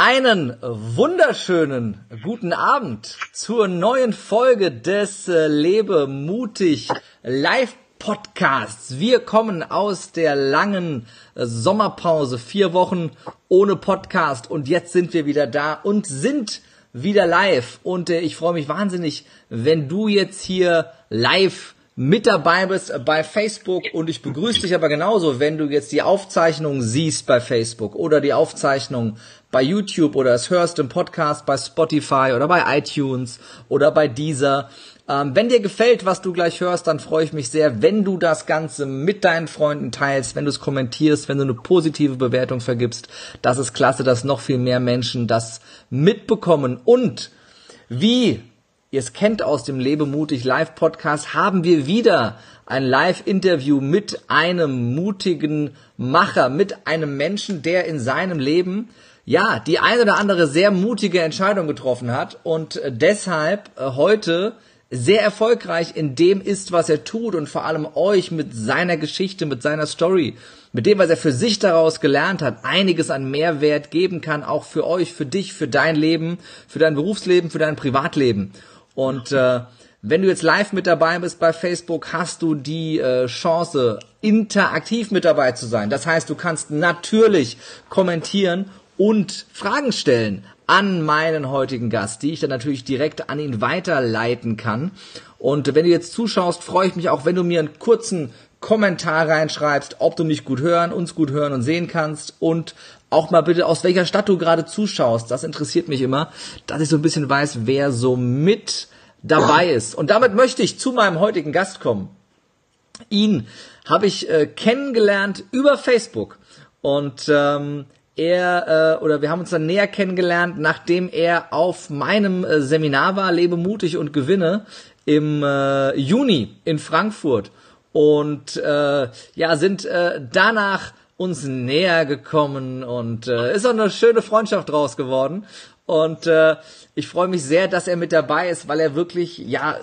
Einen wunderschönen guten Abend zur neuen Folge des äh, Lebe mutig Live Podcasts. Wir kommen aus der langen äh, Sommerpause, vier Wochen ohne Podcast und jetzt sind wir wieder da und sind wieder live und äh, ich freue mich wahnsinnig, wenn du jetzt hier live mit dabei bist bei Facebook und ich begrüße dich aber genauso, wenn du jetzt die Aufzeichnung siehst bei Facebook oder die Aufzeichnung bei YouTube oder es hörst im Podcast bei Spotify oder bei iTunes oder bei Deezer. Ähm, wenn dir gefällt, was du gleich hörst, dann freue ich mich sehr, wenn du das Ganze mit deinen Freunden teilst, wenn du es kommentierst, wenn du eine positive Bewertung vergibst. Das ist klasse, dass noch viel mehr Menschen das mitbekommen. Und wie ihr es kennt aus dem Lebemutig Live Podcast, haben wir wieder ein Live-Interview mit einem mutigen Macher, mit einem Menschen, der in seinem Leben ja die eine oder andere sehr mutige Entscheidung getroffen hat und deshalb äh, heute sehr erfolgreich in dem ist, was er tut und vor allem euch mit seiner Geschichte, mit seiner Story, mit dem, was er für sich daraus gelernt hat, einiges an Mehrwert geben kann, auch für euch, für dich, für dein Leben, für dein Berufsleben, für dein Privatleben. Und äh, wenn du jetzt live mit dabei bist bei Facebook, hast du die äh, Chance, interaktiv mit dabei zu sein. Das heißt, du kannst natürlich kommentieren und Fragen stellen an meinen heutigen Gast, die ich dann natürlich direkt an ihn weiterleiten kann. Und wenn du jetzt zuschaust, freue ich mich auch, wenn du mir einen kurzen Kommentar reinschreibst, ob du mich gut hören, uns gut hören und sehen kannst und auch mal bitte, aus welcher Stadt du gerade zuschaust. Das interessiert mich immer, dass ich so ein bisschen weiß, wer so mit dabei ist. Und damit möchte ich zu meinem heutigen Gast kommen. Ihn habe ich äh, kennengelernt über Facebook und ähm, er äh, oder wir haben uns dann näher kennengelernt, nachdem er auf meinem äh, Seminar war, Lebe mutig und gewinne im äh, Juni in Frankfurt und äh, ja sind äh, danach uns näher gekommen und äh, ist auch eine schöne Freundschaft draus geworden und äh, ich freue mich sehr, dass er mit dabei ist, weil er wirklich ja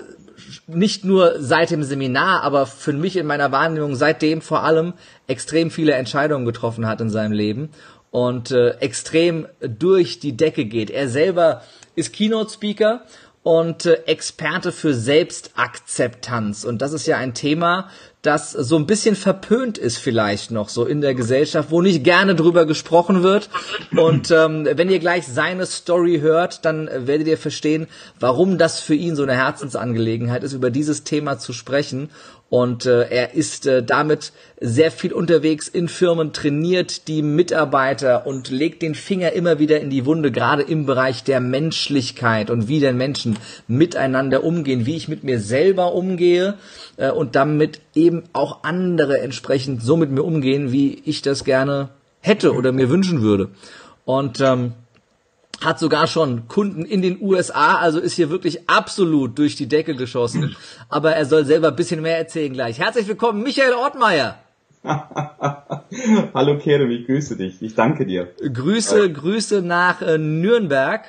nicht nur seit dem Seminar, aber für mich in meiner Wahrnehmung seitdem vor allem extrem viele Entscheidungen getroffen hat in seinem Leben und äh, extrem durch die Decke geht. Er selber ist Keynote Speaker und äh, Experte für Selbstakzeptanz und das ist ja ein Thema, das so ein bisschen verpönt ist vielleicht noch so in der Gesellschaft, wo nicht gerne drüber gesprochen wird. Und ähm, wenn ihr gleich seine Story hört, dann werdet ihr verstehen, warum das für ihn so eine Herzensangelegenheit ist, über dieses Thema zu sprechen. Und äh, er ist äh, damit sehr viel unterwegs in Firmen, trainiert die Mitarbeiter und legt den Finger immer wieder in die Wunde, gerade im Bereich der Menschlichkeit und wie denn Menschen miteinander umgehen, wie ich mit mir selber umgehe äh, und damit eben auch andere entsprechend so mit mir umgehen, wie ich das gerne hätte oder mir wünschen würde. Und ähm, hat sogar schon Kunden in den USA, also ist hier wirklich absolut durch die Decke geschossen. Aber er soll selber ein bisschen mehr erzählen gleich. Herzlich willkommen, Michael Ortmeier. Hallo Kerem, ich grüße dich. Ich danke dir. Grüße, Grüße nach äh, Nürnberg.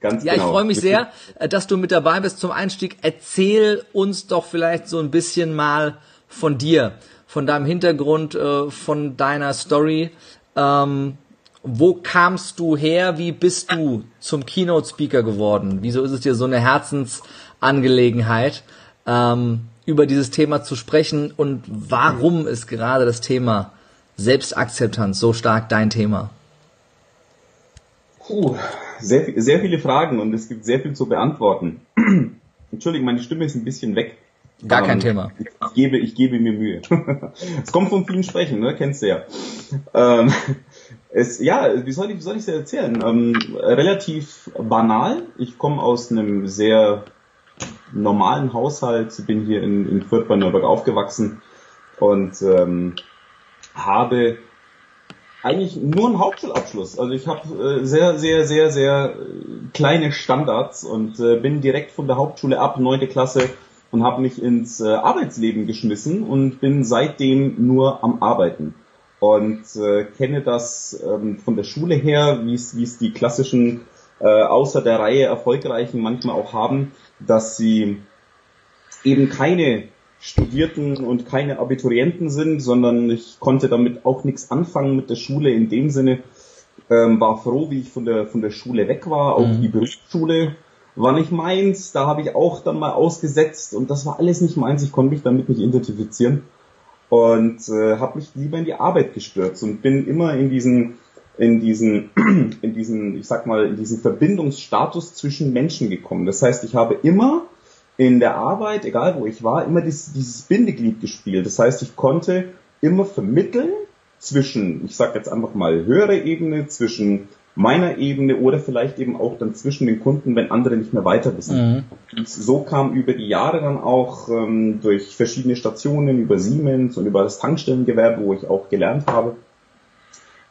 Ganz ja, genau. ich freue mich sehr, äh, dass du mit dabei bist zum Einstieg. Erzähl uns doch vielleicht so ein bisschen mal von dir, von deinem Hintergrund, äh, von deiner Story. Ähm, wo kamst du her? Wie bist du zum Keynote Speaker geworden? Wieso ist es dir so eine Herzensangelegenheit, ähm, über dieses Thema zu sprechen? Und warum ist gerade das Thema Selbstakzeptanz so stark dein Thema? Puh, sehr, sehr viele Fragen und es gibt sehr viel zu beantworten. Entschuldigung, meine Stimme ist ein bisschen weg. Gar kein ähm, Thema. Ich, gebe, ich gebe mir Mühe. es kommt von vielen Sprechen, ne? Kennst du ja. Ähm, es, ja, wie soll ich, wie soll ich es erzählen? Ähm, relativ banal. Ich komme aus einem sehr normalen Haushalt, bin hier in, in Fürth bei Nürnberg aufgewachsen und ähm, habe eigentlich nur einen Hauptschulabschluss. Also ich habe äh, sehr, sehr, sehr, sehr äh, kleine Standards und äh, bin direkt von der Hauptschule ab, neunte Klasse, und habe mich ins äh, Arbeitsleben geschmissen und bin seitdem nur am Arbeiten und äh, kenne das ähm, von der Schule her, wie es die klassischen äh, außer der Reihe erfolgreichen manchmal auch haben, dass sie eben keine Studierten und keine Abiturienten sind, sondern ich konnte damit auch nichts anfangen mit der Schule in dem Sinne, ähm, war froh, wie ich von der, von der Schule weg war. Auch mhm. die Berufsschule war nicht meins. Da habe ich auch dann mal ausgesetzt und das war alles nicht meins. Ich konnte mich damit nicht identifizieren und äh, habe mich lieber in die Arbeit gestürzt und bin immer in diesen in diesen in diesen ich sag mal in diesen Verbindungsstatus zwischen Menschen gekommen. Das heißt, ich habe immer in der Arbeit, egal wo ich war, immer dieses, dieses Bindeglied gespielt. Das heißt, ich konnte immer vermitteln zwischen, ich sage jetzt einfach mal höhere Ebene, zwischen meiner Ebene oder vielleicht eben auch dann zwischen den Kunden, wenn andere nicht mehr weiter wissen. Mhm. Und so kam über die Jahre dann auch ähm, durch verschiedene Stationen, über Siemens und über das Tankstellengewerbe, wo ich auch gelernt habe,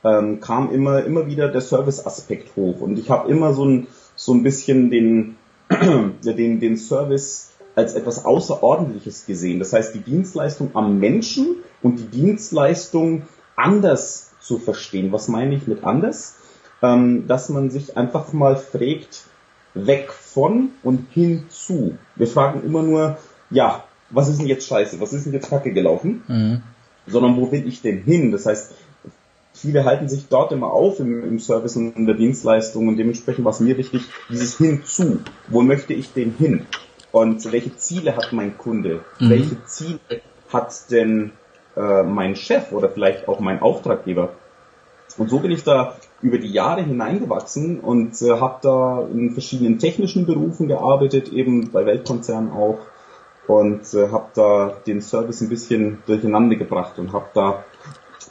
ähm, kam immer, immer wieder der Service-Aspekt hoch. Und ich habe immer so ein, so ein bisschen den, den, den Service als etwas Außerordentliches gesehen. Das heißt, die Dienstleistung am Menschen und die Dienstleistung anders zu verstehen. Was meine ich mit anders? Ähm, dass man sich einfach mal fragt, weg von und hin zu. Wir fragen immer nur, ja, was ist denn jetzt scheiße, was ist denn jetzt kacke gelaufen? Mhm. Sondern wo will ich denn hin? Das heißt, viele halten sich dort immer auf im, im Service und in der Dienstleistung und dementsprechend war es mir wichtig, dieses Hinzu. Wo möchte ich denn hin? Und welche Ziele hat mein Kunde? Mhm. Welche Ziele hat denn äh, mein Chef oder vielleicht auch mein Auftraggeber? Und so bin ich da über die Jahre hineingewachsen und äh, habe da in verschiedenen technischen Berufen gearbeitet, eben bei Weltkonzernen auch und äh, habe da den Service ein bisschen durcheinander gebracht und habe da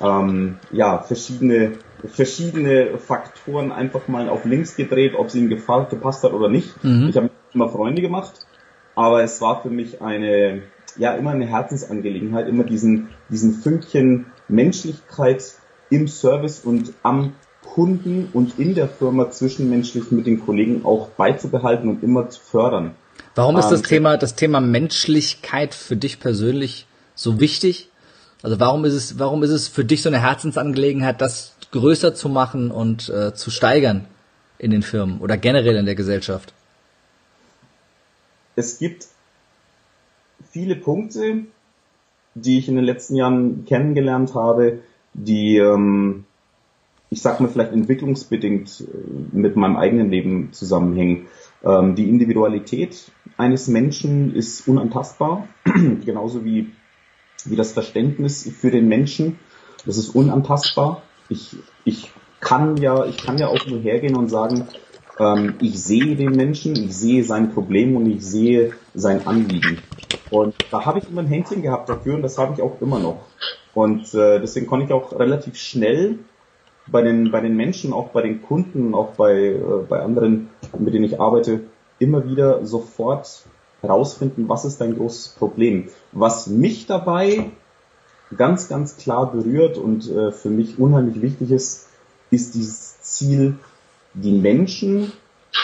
ähm, ja verschiedene verschiedene Faktoren einfach mal auf links gedreht, ob es ihnen gefallen, gepasst hat oder nicht. Mhm. Ich habe immer Freunde gemacht, aber es war für mich eine ja immer eine Herzensangelegenheit, immer diesen diesen Fünkchen Menschlichkeit im Service und am Kunden und in der Firma zwischenmenschlich mit den Kollegen auch beizubehalten und immer zu fördern. Warum ist das ähm, Thema, das Thema Menschlichkeit für dich persönlich so wichtig? Also warum ist es, warum ist es für dich so eine Herzensangelegenheit, das größer zu machen und äh, zu steigern in den Firmen oder generell in der Gesellschaft? Es gibt viele Punkte, die ich in den letzten Jahren kennengelernt habe, die, ähm, ich sag mal vielleicht entwicklungsbedingt äh, mit meinem eigenen Leben zusammenhängen. Ähm, die Individualität eines Menschen ist unantastbar, genauso wie, wie das Verständnis für den Menschen. Das ist unantastbar. Ich, ich kann ja, ich kann ja auch nur hergehen und sagen, ähm, ich sehe den Menschen, ich sehe sein Problem und ich sehe sein Anliegen. Und da habe ich immer ein Händchen gehabt dafür und das habe ich auch immer noch. Und äh, deswegen konnte ich auch relativ schnell bei den, bei den Menschen, auch bei den Kunden, auch bei, äh, bei anderen, mit denen ich arbeite, immer wieder sofort herausfinden, was ist dein großes Problem. Was mich dabei ganz, ganz klar berührt und äh, für mich unheimlich wichtig ist, ist dieses Ziel, die Menschen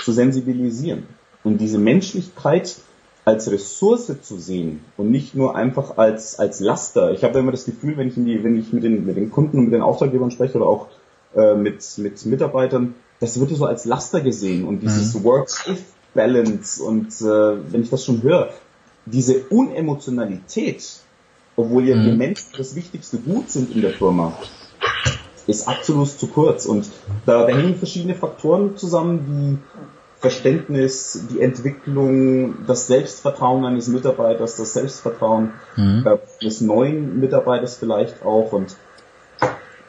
zu sensibilisieren und diese Menschlichkeit als Ressource zu sehen und nicht nur einfach als, als Laster. Ich habe immer das Gefühl, wenn ich, in die, wenn ich mit, den, mit den Kunden und mit den Auftraggebern spreche oder auch äh, mit, mit Mitarbeitern, das wird so als Laster gesehen und dieses mhm. Work-Life-Balance und äh, wenn ich das schon höre, diese Unemotionalität, obwohl ja mhm. die Menschen das wichtigste Gut sind in der Firma, ist absolut zu kurz und da, da hängen verschiedene Faktoren zusammen, wie Verständnis, die Entwicklung, das Selbstvertrauen eines Mitarbeiters, das Selbstvertrauen mhm. äh, des neuen Mitarbeiters vielleicht auch und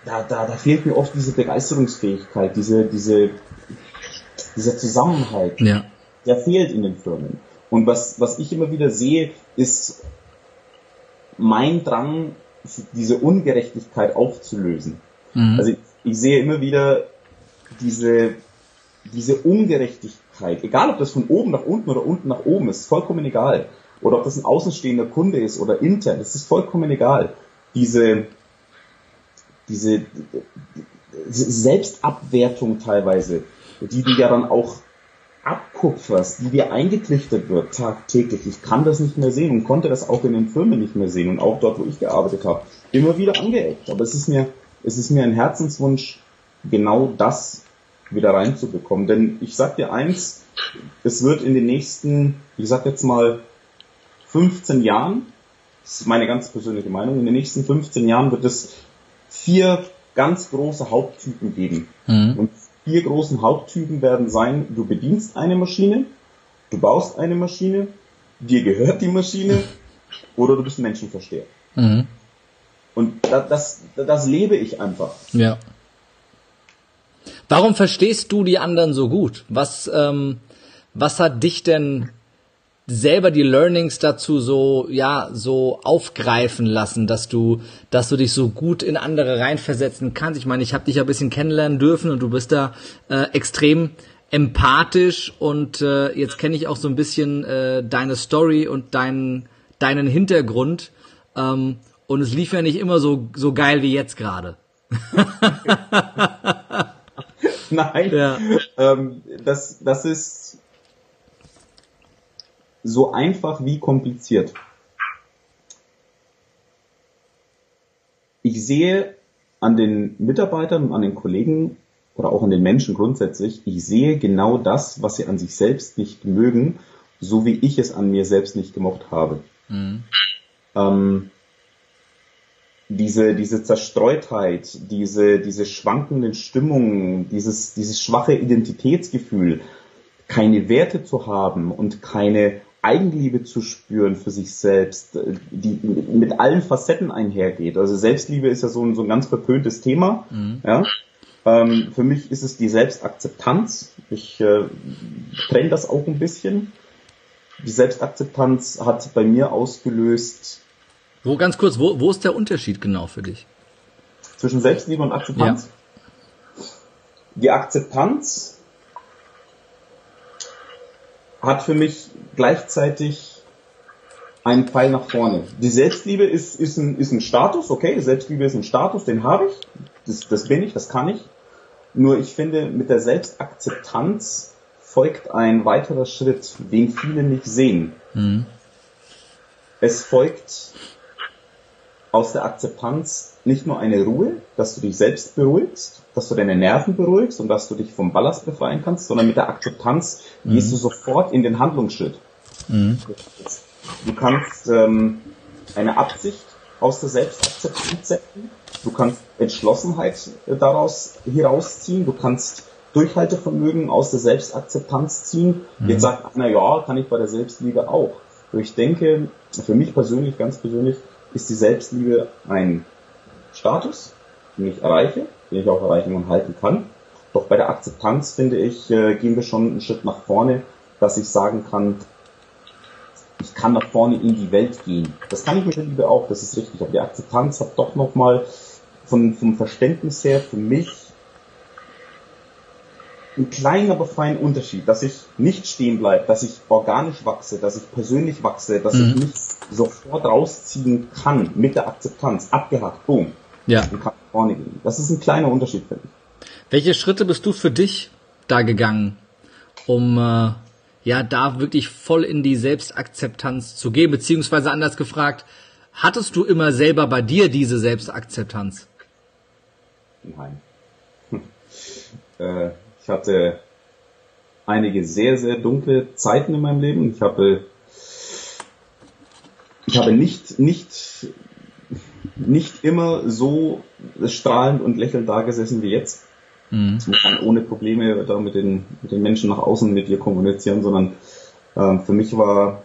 da, da, da fehlt mir oft diese Begeisterungsfähigkeit, diese, diese, dieser Zusammenhalt. Ja. Der fehlt in den Firmen. Und was, was ich immer wieder sehe, ist mein Drang, diese Ungerechtigkeit aufzulösen. Mhm. Also ich, ich sehe immer wieder diese, diese Ungerechtigkeit egal ob das von oben nach unten oder unten nach oben ist, vollkommen egal. Oder ob das ein außenstehender Kunde ist oder intern, das ist vollkommen egal. Diese, diese Selbstabwertung teilweise, die du ja dann auch abkupferst, die dir eingetrichtert wird tagtäglich. Ich kann das nicht mehr sehen und konnte das auch in den Firmen nicht mehr sehen und auch dort, wo ich gearbeitet habe, immer wieder angeeckt. Aber es ist mir, es ist mir ein Herzenswunsch, genau das wieder reinzubekommen. Denn ich sag dir eins, es wird in den nächsten, ich sag jetzt mal 15 Jahren, das ist meine ganz persönliche Meinung, in den nächsten 15 Jahren wird es vier ganz große Haupttypen geben. Mhm. Und vier großen Haupttypen werden sein, du bedienst eine Maschine, du baust eine Maschine, dir gehört die Maschine oder du bist ein Menschenversteher. Mhm. Und das, das, das lebe ich einfach. Ja. Warum verstehst du die anderen so gut? Was, ähm, was hat dich denn selber die Learnings dazu so ja so aufgreifen lassen, dass du dass du dich so gut in andere reinversetzen kannst. Ich meine, ich habe dich ja ein bisschen kennenlernen dürfen und du bist da äh, extrem empathisch und äh, jetzt kenne ich auch so ein bisschen äh, deine Story und deinen deinen Hintergrund ähm, und es lief ja nicht immer so so geil wie jetzt gerade. Nein, ja. ähm, das das ist so einfach wie kompliziert. Ich sehe an den Mitarbeitern und an den Kollegen oder auch an den Menschen grundsätzlich, ich sehe genau das, was sie an sich selbst nicht mögen, so wie ich es an mir selbst nicht gemocht habe. Mhm. Ähm, diese, diese Zerstreutheit, diese, diese schwankenden Stimmungen, dieses, dieses schwache Identitätsgefühl, keine Werte zu haben und keine Eigenliebe zu spüren für sich selbst, äh, die mit allen Facetten einhergeht. Also Selbstliebe ist ja so ein, so ein ganz verpöntes Thema. Mhm. Ja? Ähm, für mich ist es die Selbstakzeptanz. Ich äh, trenne das auch ein bisschen. Die Selbstakzeptanz hat bei mir ausgelöst. Wo ganz kurz, wo, wo ist der Unterschied genau für dich? Zwischen Selbstliebe und Akzeptanz? Ja. Die Akzeptanz hat für mich gleichzeitig einen Pfeil nach vorne. Die Selbstliebe ist, ist, ein, ist ein Status, okay, Selbstliebe ist ein Status, den habe ich, das, das bin ich, das kann ich. Nur ich finde, mit der Selbstakzeptanz folgt ein weiterer Schritt, den viele nicht sehen. Mhm. Es folgt aus der Akzeptanz nicht nur eine Ruhe, dass du dich selbst beruhigst, dass du deine Nerven beruhigst und dass du dich vom Ballast befreien kannst, sondern mit der Akzeptanz mhm. gehst du sofort in den Handlungsschritt. Mhm. Du kannst ähm, eine Absicht aus der Selbstakzeptanz setzen, du kannst Entschlossenheit äh, daraus herausziehen, du kannst Durchhaltevermögen aus der Selbstakzeptanz ziehen. Mhm. Jetzt sagt einer, ja, kann ich bei der Selbstliebe auch. Und ich denke, für mich persönlich, ganz persönlich, ist die Selbstliebe ein Status, den ich erreiche, den ich auch erreichen und halten kann. Doch bei der Akzeptanz, finde ich, äh, gehen wir schon einen Schritt nach vorne, dass ich sagen kann, ich kann nach vorne in die Welt gehen. Das kann ich mit der Liebe auch, das ist richtig. Aber die Akzeptanz hat doch nochmal von, vom Verständnis her für mich einen kleinen, aber feinen Unterschied, dass ich nicht stehen bleibe, dass ich organisch wachse, dass ich persönlich wachse, dass mhm. ich mich sofort rausziehen kann mit der Akzeptanz. Abgehakt, boom. Ja. Und kann vorne gehen. Das ist ein kleiner Unterschied, finde ich. Welche Schritte bist du für dich da gegangen, um äh, ja da wirklich voll in die Selbstakzeptanz zu gehen, beziehungsweise anders gefragt, hattest du immer selber bei dir diese Selbstakzeptanz? Nein. äh, ich hatte einige sehr, sehr dunkle Zeiten in meinem Leben. Ich habe, ich habe nicht, nicht, nicht immer so strahlend und lächelnd da gesessen wie jetzt. Mhm. man kann ohne Probleme da mit den, mit den Menschen nach außen mit dir kommunizieren, sondern ähm, für mich war,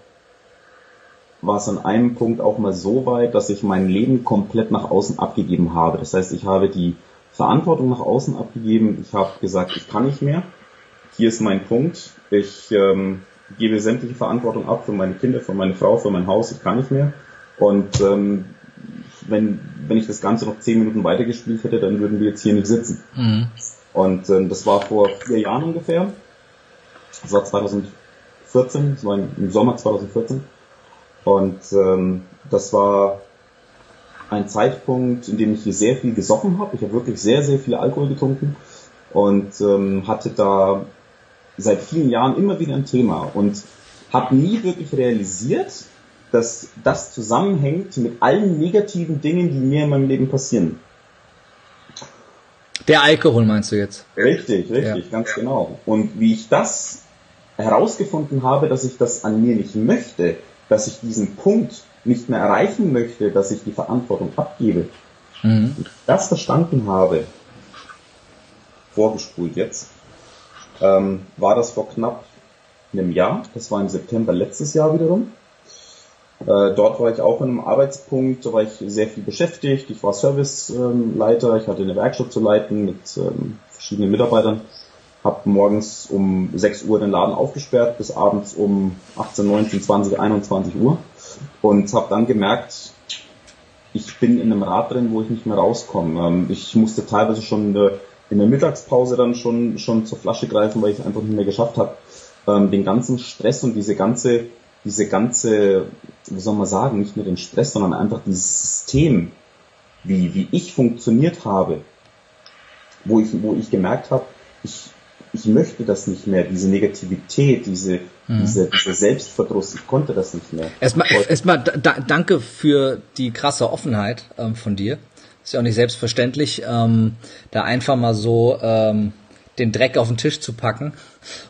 war es an einem Punkt auch mal so weit, dass ich mein Leben komplett nach außen abgegeben habe. Das heißt, ich habe die Verantwortung nach außen abgegeben. Ich habe gesagt, ich kann nicht mehr. Hier ist mein Punkt. Ich ähm, gebe sämtliche Verantwortung ab für meine Kinder, für meine Frau, für mein Haus. Ich kann nicht mehr. Und ähm, wenn, wenn ich das Ganze noch zehn Minuten weitergespielt hätte, dann würden wir jetzt hier nicht sitzen. Mhm. Und ähm, das war vor vier Jahren ungefähr. Das war 2014, das war im Sommer 2014. Und ähm, das war ein Zeitpunkt, in dem ich hier sehr viel gesoffen habe. Ich habe wirklich sehr, sehr viel Alkohol getrunken und ähm, hatte da seit vielen Jahren immer wieder ein Thema und habe nie wirklich realisiert, dass das zusammenhängt mit allen negativen Dingen, die mir in meinem Leben passieren. Der Alkohol meinst du jetzt? Richtig, richtig, ja. ganz genau. Und wie ich das herausgefunden habe, dass ich das an mir nicht möchte, dass ich diesen Punkt nicht mehr erreichen möchte, dass ich die Verantwortung abgebe, Mhm. Das verstanden habe, vorgespult jetzt, ähm, war das vor knapp einem Jahr. Das war im September letztes Jahr wiederum. Äh, dort war ich auch in einem Arbeitspunkt, da war ich sehr viel beschäftigt. Ich war Serviceleiter, ich hatte eine Werkstatt zu leiten mit ähm, verschiedenen Mitarbeitern. Hab morgens um 6 Uhr den Laden aufgesperrt bis abends um 18, 19, 20, 21 Uhr und habe dann gemerkt, ich bin in einem Rad drin, wo ich nicht mehr rauskomme. Ähm, ich musste teilweise schon in der Mittagspause dann schon schon zur Flasche greifen, weil ich es einfach nicht mehr geschafft habe, ähm, den ganzen Stress und diese ganze diese ganze, wie soll man sagen, nicht nur den Stress, sondern einfach dieses System, wie, wie ich funktioniert habe, wo ich, wo ich gemerkt habe, ich, ich möchte das nicht mehr, diese Negativität, diese, mhm. diese, diese Selbstverdruss, ich konnte das nicht mehr. Erstmal, erstmal da, danke für die krasse Offenheit ähm, von dir. Ist ja auch nicht selbstverständlich, ähm, da einfach mal so ähm, den Dreck auf den Tisch zu packen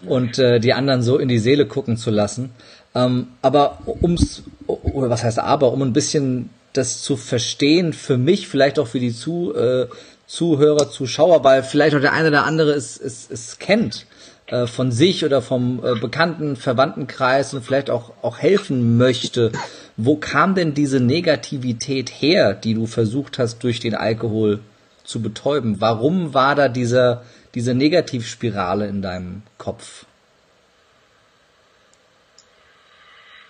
und äh, die anderen so in die Seele gucken zu lassen. Ähm, aber ums, oder was heißt aber, um ein bisschen das zu verstehen, für mich, vielleicht auch für die zu, äh, Zuhörer, Zuschauer, weil vielleicht auch der eine oder andere es, es, es kennt äh, von sich oder vom äh, bekannten Verwandtenkreis und vielleicht auch, auch helfen möchte. Wo kam denn diese Negativität her, die du versucht hast, durch den Alkohol zu betäuben? Warum war da dieser, diese Negativspirale in deinem Kopf?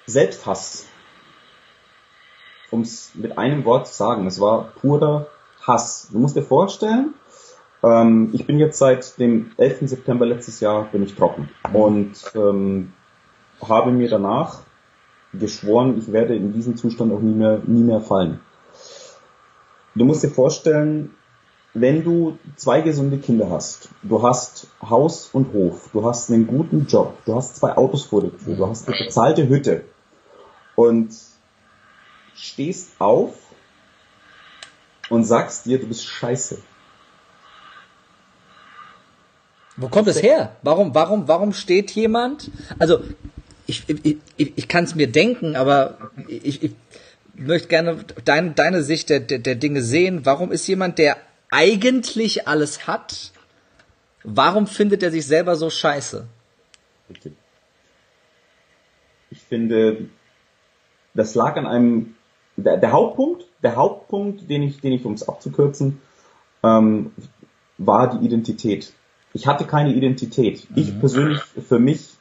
Selbsthass. Um es mit einem Wort zu sagen, es war purer Hass. Du musst dir vorstellen, ähm, ich bin jetzt seit dem 11. September letztes Jahr bin ich trocken und ähm, habe mir danach geschworen, ich werde in diesen Zustand auch nie mehr, nie mehr fallen. Du musst dir vorstellen, wenn du zwei gesunde Kinder hast, du hast Haus und Hof, du hast einen guten Job, du hast zwei Autos vor Tür, du hast eine bezahlte Hütte, und stehst auf und sagst dir, du bist scheiße. Wo kommt es her? Warum, warum, warum steht jemand? Also ich, ich, ich, ich kann es mir denken, aber ich, ich möchte gerne dein, deine Sicht der, der, der Dinge sehen. Warum ist jemand, der eigentlich alles hat, warum findet er sich selber so scheiße? Ich finde, das lag an einem, der, der Hauptpunkt, der Hauptpunkt, den ich, den ich, um es abzukürzen, ähm, war die Identität. Ich hatte keine Identität. Mhm. Ich persönlich, für mich,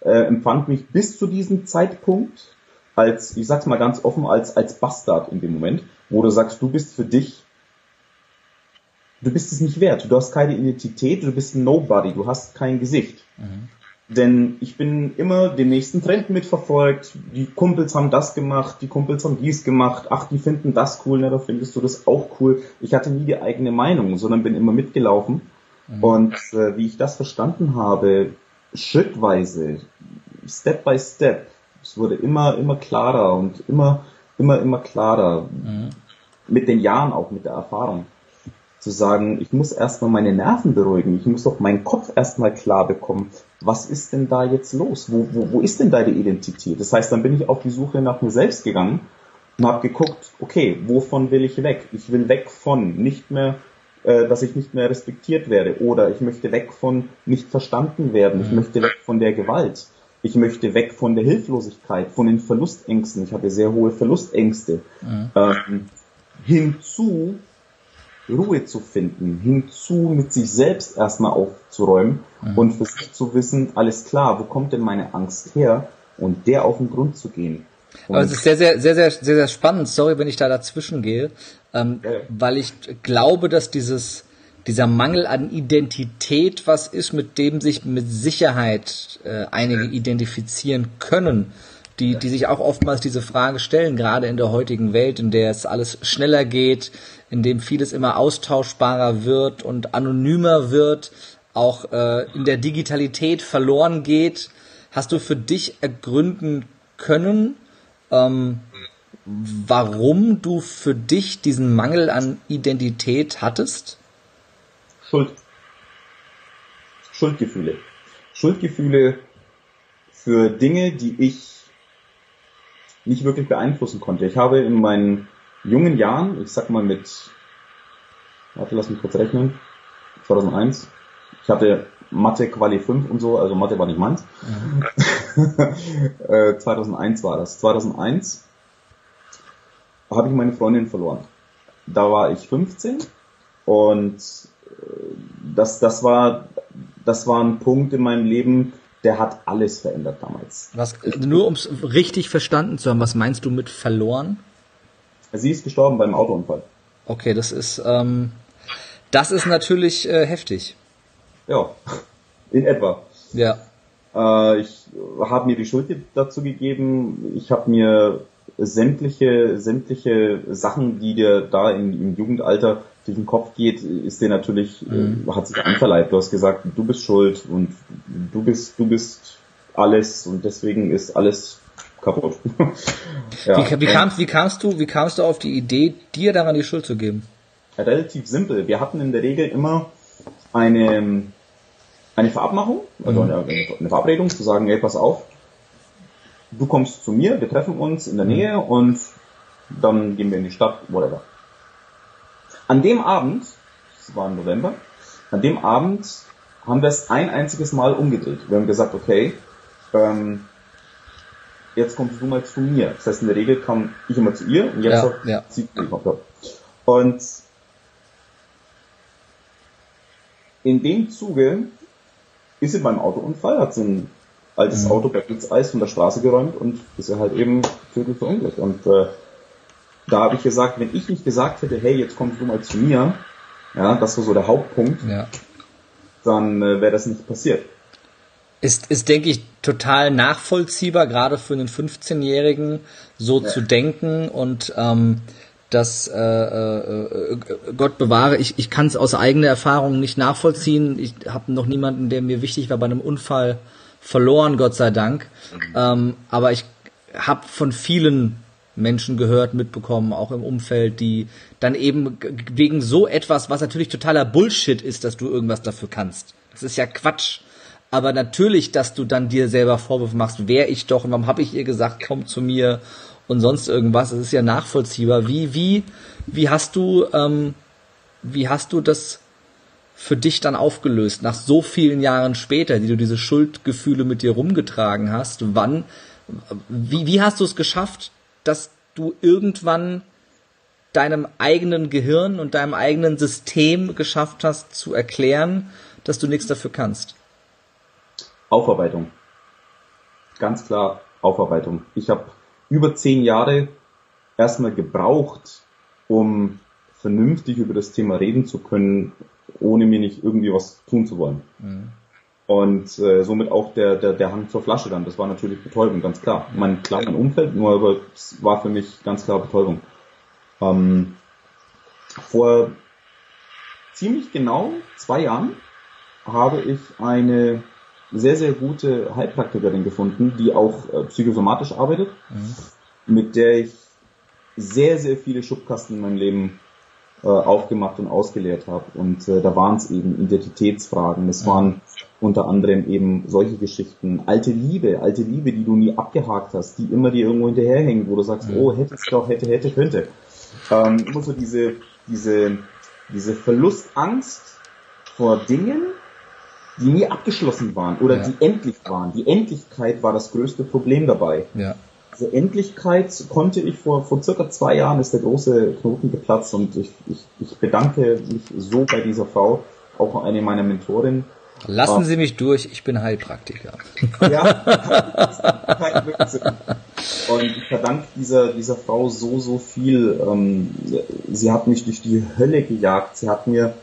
äh, empfand mich bis zu diesem Zeitpunkt als, ich sag's mal ganz offen, als, als Bastard in dem Moment, wo du sagst, du bist für dich, du bist es nicht wert, du hast keine Identität, du bist ein Nobody, du hast kein Gesicht. Mhm. Denn ich bin immer den nächsten Trend mitverfolgt. Die Kumpels haben das gemacht, die Kumpels haben dies gemacht. Ach, die finden das cool, ne, da findest du das auch cool. Ich hatte nie die eigene Meinung, sondern bin immer mitgelaufen. Mhm. Und äh, wie ich das verstanden habe, schrittweise, Step by Step, es wurde immer, immer klarer und immer, immer, immer klarer. Mhm. Mit den Jahren auch, mit der Erfahrung zu sagen, ich muss erstmal meine Nerven beruhigen, ich muss doch meinen Kopf erstmal klar bekommen, was ist denn da jetzt los? Wo, wo, wo ist denn deine Identität? Das heißt, dann bin ich auf die Suche nach mir selbst gegangen und habe geguckt, okay, wovon will ich weg? Ich will weg von nicht mehr, äh, dass ich nicht mehr respektiert werde oder ich möchte weg von nicht verstanden werden, ich mhm. möchte weg von der Gewalt. Ich möchte weg von der Hilflosigkeit, von den Verlustängsten. Ich hatte sehr hohe Verlustängste. Mhm. Ähm, hinzu Ruhe zu finden, hinzu mit sich selbst erstmal aufzuräumen mhm. und für sich zu wissen, alles klar, wo kommt denn meine Angst her und der auf den Grund zu gehen. Und Aber es ist sehr, sehr, sehr, sehr, sehr, sehr spannend. Sorry, wenn ich da dazwischen gehe, ähm, ja. weil ich glaube, dass dieses dieser Mangel an Identität was ist, mit dem sich mit Sicherheit äh, einige identifizieren können, die, die sich auch oftmals diese Frage stellen, gerade in der heutigen Welt, in der es alles schneller geht, in dem vieles immer austauschbarer wird und anonymer wird, auch äh, in der Digitalität verloren geht. Hast du für dich ergründen können, ähm, warum du für dich diesen Mangel an Identität hattest? Schuld. Schuldgefühle. Schuldgefühle für Dinge, die ich nicht wirklich beeinflussen konnte. Ich habe in meinen jungen Jahren, ich sag mal mit warte, lass mich kurz rechnen. 2001. Ich hatte Mathe Quali 5 und so, also Mathe war nicht meins. Mhm. 2001 war das. 2001 habe ich meine Freundin verloren. Da war ich 15 und das, das war, das war ein Punkt in meinem Leben, der hat alles verändert damals. Was, nur um es richtig verstanden zu haben, was meinst du mit verloren? Sie ist gestorben beim Autounfall. Okay, das ist, ähm, das ist natürlich äh, heftig. Ja, in etwa. Ja. Äh, ich habe mir die Schuld dazu gegeben. Ich habe mir sämtliche, sämtliche Sachen, die dir da in, im Jugendalter durch den Kopf geht, ist dir natürlich, äh, mhm. äh, hat sich einverleibt. Du hast gesagt, du bist schuld und du bist, du bist alles und deswegen ist alles kaputt. ja. wie, wie, kamst, wie kamst du, wie kamst du auf die Idee, dir daran die Schuld zu geben? Relativ simpel. Wir hatten in der Regel immer eine, eine Verabmachung, also mhm. eine, eine Verabredung, zu sagen, hey, pass auf, du kommst zu mir, wir treffen uns in der mhm. Nähe und dann gehen wir in die Stadt, whatever. An dem Abend, das war im November, an dem Abend haben wir es ein einziges Mal umgedreht. Wir haben gesagt, okay, ähm, jetzt kommst du mal zu mir. Das heißt, in der Regel kam ich immer zu ihr und jetzt ja, ja. sie kommt. Und in dem Zuge ist sie beim Autounfall, hat sie ein altes mhm. Auto bei Blitzeis von der Straße geräumt und ist er halt eben tödlich verunglückt. Und äh, da habe ich gesagt, wenn ich nicht gesagt hätte, hey, jetzt kommst du mal zu mir, ja, das war so der Hauptpunkt, ja. dann äh, wäre das nicht passiert. Ist, ist, denke ich, total nachvollziehbar, gerade für einen 15-Jährigen so ja. zu denken und ähm, dass äh, äh, Gott bewahre, ich, ich kann es aus eigener Erfahrung nicht nachvollziehen. Ich habe noch niemanden, der mir wichtig war bei einem Unfall verloren, Gott sei Dank. Ähm, aber ich habe von vielen Menschen gehört, mitbekommen, auch im Umfeld, die dann eben wegen so etwas, was natürlich totaler Bullshit ist, dass du irgendwas dafür kannst. Das ist ja Quatsch. Aber natürlich, dass du dann dir selber Vorwürfe machst, wer ich doch und warum habe ich ihr gesagt, komm zu mir und sonst irgendwas. Das ist ja nachvollziehbar. Wie, wie, wie hast du, ähm, wie hast du das für dich dann aufgelöst, nach so vielen Jahren später, die du diese Schuldgefühle mit dir rumgetragen hast? Wann, wie, wie hast du es geschafft, dass du irgendwann deinem eigenen Gehirn und deinem eigenen System geschafft hast zu erklären, dass du nichts dafür kannst? Aufarbeitung. Ganz klar Aufarbeitung. Ich habe über zehn Jahre erstmal gebraucht, um vernünftig über das Thema reden zu können, ohne mir nicht irgendwie was tun zu wollen. Mhm. Und äh, somit auch der, der, der Hang zur Flasche dann. Das war natürlich Betäubung, ganz klar. Mein klar mein Umfeld, nur aber es war für mich ganz klar Betäubung. Ähm, vor ziemlich genau zwei Jahren habe ich eine sehr, sehr gute Heilpraktikerin gefunden, die auch äh, psychosomatisch arbeitet, mhm. mit der ich sehr, sehr viele Schubkasten in meinem Leben äh, aufgemacht und ausgeleert habe. Und äh, da waren es eben Identitätsfragen, es waren unter anderem eben solche Geschichten, alte Liebe, alte Liebe, die du nie abgehakt hast, die immer dir irgendwo hinterherhängen, wo du sagst, mhm. oh, hätte es doch, hätte, hätte, könnte. Ähm, immer so diese, diese, diese Verlustangst vor Dingen, die nie abgeschlossen waren oder ja. die endlich waren. Die Endlichkeit war das größte Problem dabei. Ja. Diese Endlichkeit konnte ich vor, vor circa zwei Jahren ist der große Knoten geplatzt und ich, ich, ich bedanke mich so bei dieser Frau, auch eine meiner Mentorinnen. Lassen Sie mich durch, ich bin Heilpraktiker. Ja, kein Und ich verdanke dieser, dieser Frau so, so viel. Ähm, sie hat mich durch die Hölle gejagt. Sie hat mir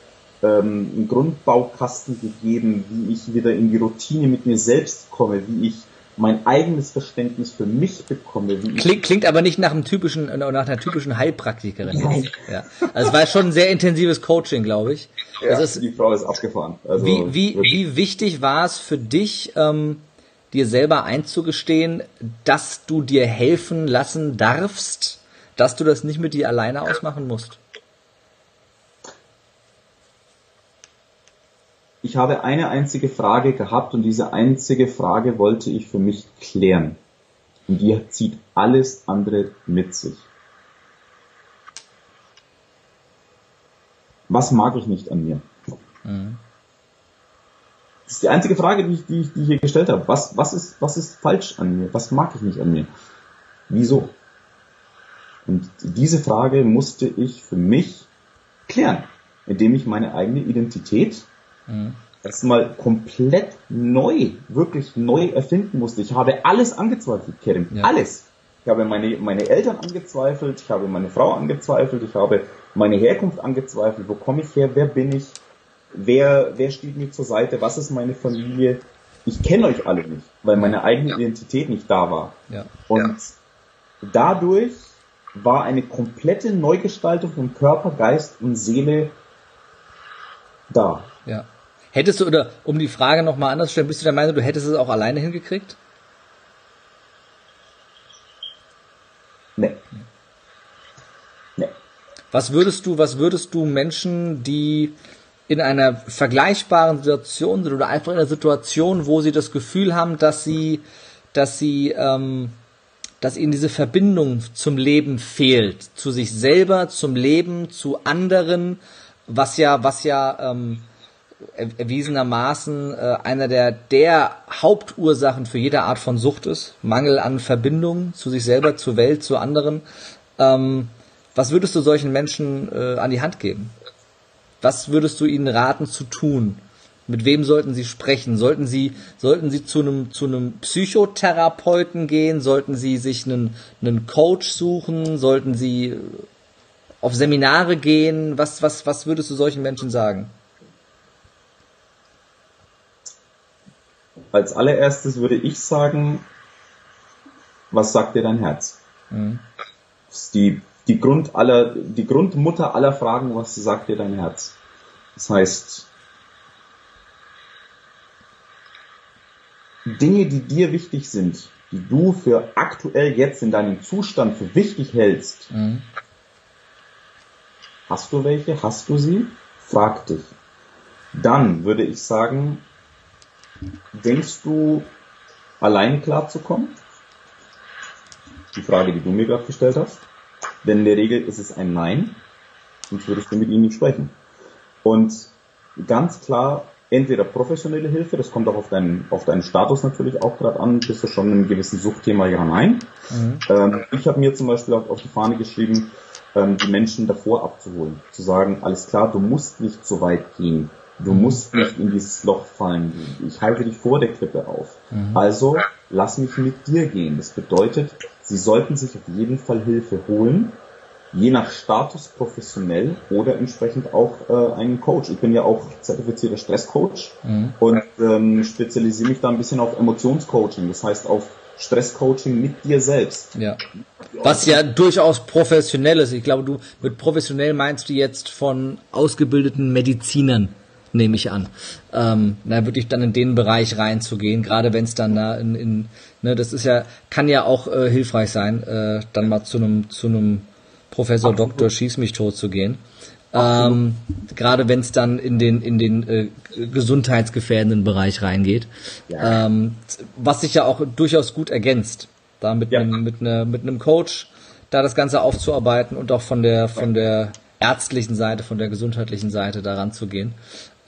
ähm, einen Grundbaukasten gegeben, wie ich wieder in die Routine mit mir selbst komme, wie ich mein eigenes Verständnis für mich bekomme. Klingt, klingt aber nicht nach einem typischen, nach einer typischen Heilpraktikerin. Nein. Ja. Also es war schon ein sehr intensives Coaching, glaube ich. Ja, es, die Frau ist abgefahren. Also wie, wie, wie wichtig war es für dich, ähm, dir selber einzugestehen, dass du dir helfen lassen darfst, dass du das nicht mit dir alleine ausmachen musst? Ich habe eine einzige Frage gehabt und diese einzige Frage wollte ich für mich klären. Und die zieht alles andere mit sich. was mag ich nicht an mir? Mhm. Das ist die einzige Frage, die ich, die ich, die ich hier gestellt habe. Was, was, ist, was ist falsch an mir? Was mag ich nicht an mir? Wieso? Und diese Frage musste ich für mich klären, indem ich meine eigene Identität mhm. erstmal komplett neu, wirklich neu erfinden musste. Ich habe alles angezweifelt, Kerim. Ja. Alles. Ich habe meine, meine Eltern angezweifelt, ich habe meine Frau angezweifelt, ich habe meine Herkunft angezweifelt. Wo komme ich her? Wer bin ich? Wer, wer steht mir zur Seite? Was ist meine Familie? Ich kenne euch alle nicht, weil meine eigene ja. Identität nicht da war. Ja. Und dadurch war eine komplette Neugestaltung von Körper, Geist und Seele da. Hättest du, oder um die Frage nochmal anders zu stellen, bist du der Meinung, du hättest es auch alleine hingekriegt? Nee. Nee. Was würdest du, was würdest du Menschen, die in einer vergleichbaren Situation sind oder einfach in einer Situation, wo sie das Gefühl haben, dass sie, dass sie, ähm, dass ihnen diese Verbindung zum Leben fehlt, zu sich selber, zum Leben, zu anderen, was ja, was ja ähm, erwiesenermaßen äh, einer der, der Hauptursachen für jede Art von Sucht ist. Mangel an Verbindung zu sich selber, zur Welt, zu anderen. Ähm, was würdest du solchen Menschen äh, an die Hand geben? Was würdest du ihnen raten zu tun? Mit wem sollten sie sprechen? Sollten sie, sollten sie zu einem, zu einem Psychotherapeuten gehen? Sollten sie sich einen, einen Coach suchen? Sollten sie auf Seminare gehen? Was, was, was würdest du solchen Menschen sagen? Als allererstes würde ich sagen, was sagt dir dein Herz? Mhm. Das ist die, die Grund aller, die Grundmutter aller Fragen, was sagt dir dein Herz? Das heißt, Dinge, die dir wichtig sind, die du für aktuell jetzt in deinem Zustand für wichtig hältst, mhm. hast du welche? Hast du sie? Frag dich. Dann würde ich sagen, Denkst du, allein klarzukommen? Die Frage, die du mir gerade gestellt hast. Denn in der Regel ist es ein Nein, sonst würdest du mit ihm nicht sprechen. Und ganz klar, entweder professionelle Hilfe, das kommt auch auf deinen, auf deinen Status natürlich auch gerade an, bist du schon in einem gewissen Suchtthema, ja, nein. Mhm. Ähm, ich habe mir zum Beispiel auch auf die Fahne geschrieben, ähm, die Menschen davor abzuholen, zu sagen, alles klar, du musst nicht so weit gehen. Du musst nicht in dieses Loch fallen. Ich halte dich vor der Klippe auf. Mhm. Also lass mich mit dir gehen. Das bedeutet, sie sollten sich auf jeden Fall Hilfe holen, je nach Status professionell oder entsprechend auch äh, einen Coach. Ich bin ja auch zertifizierter Stresscoach mhm. und ähm, spezialisiere mich da ein bisschen auf Emotionscoaching. Das heißt auf Stresscoaching mit dir selbst. Ja. Was ja durchaus professionell ist. Ich glaube, du mit professionell meinst du jetzt von ausgebildeten Medizinern nehme ich an. Ähm, na, wirklich dann in den Bereich reinzugehen, gerade wenn es dann da in, in, ne, das ist ja, kann ja auch äh, hilfreich sein, äh, dann mal zu einem zu einem Professor Absolut. Doktor Schieß mich tot zu gehen. Ähm, gerade wenn es dann in den in den äh, gesundheitsgefährdenden Bereich reingeht, ja. ähm, was sich ja auch durchaus gut ergänzt, da mit ja. einem mit einer mit einem Coach da das Ganze aufzuarbeiten und auch von der von der ärztlichen Seite, von der gesundheitlichen Seite daran zu gehen.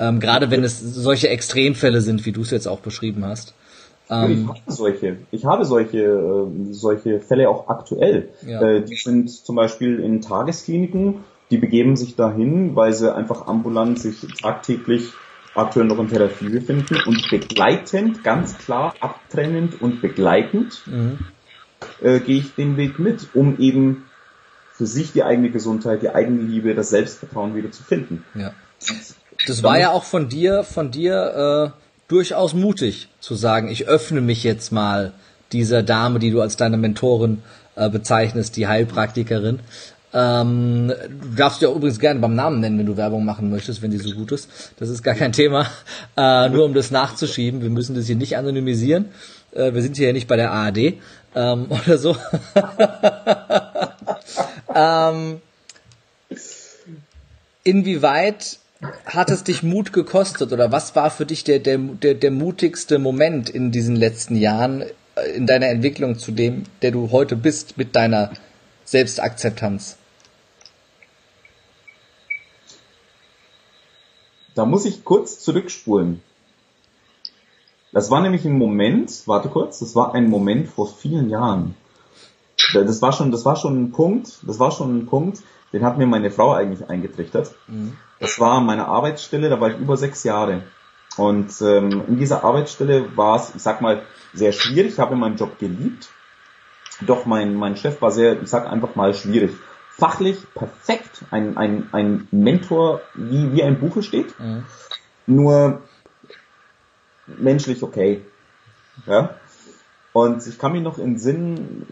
Ähm, Gerade wenn es solche Extremfälle sind, wie du es jetzt auch beschrieben hast. Ähm, ich habe solche, ich habe solche, äh, solche Fälle auch aktuell. Ja. Äh, die sind zum Beispiel in Tageskliniken, die begeben sich dahin, weil sie einfach ambulant sich tagtäglich aktuell noch in Therapie befinden und begleitend, ganz klar abtrennend und begleitend mhm. äh, gehe ich den Weg mit, um eben für sich die eigene Gesundheit, die eigene Liebe, das Selbstvertrauen wieder zu finden. Ja. Das war ja auch von dir, von dir äh, durchaus mutig zu sagen, ich öffne mich jetzt mal dieser Dame, die du als deine Mentorin äh, bezeichnest, die Heilpraktikerin. Ähm, du darfst ja übrigens gerne beim Namen nennen, wenn du Werbung machen möchtest, wenn die so gut ist. Das ist gar kein Thema. Äh, nur um das nachzuschieben. Wir müssen das hier nicht anonymisieren. Äh, wir sind hier ja nicht bei der ARD ähm, oder so. ähm, inwieweit hat es dich Mut gekostet oder was war für dich der, der, der, der mutigste Moment in diesen letzten Jahren äh, in deiner Entwicklung zu dem, der du heute bist mit deiner Selbstakzeptanz? da muss ich kurz zurückspulen. Das war nämlich ein Moment, warte kurz, das war ein Moment vor vielen Jahren. Das war schon, das war schon ein Punkt, das war schon ein Punkt, den hat mir meine Frau eigentlich eingetrichtert. Mhm. Das war meine Arbeitsstelle, da war ich über sechs Jahre. Und ähm, in dieser Arbeitsstelle war es, ich sag mal, sehr schwierig. Ich habe meinen Job geliebt. Doch mein, mein Chef war sehr, ich sag einfach mal, schwierig. Fachlich perfekt, ein, ein, ein Mentor, wie, wie ein Buche steht. Mhm. Nur menschlich okay. Ja? Und ich kann mich noch in Sinn,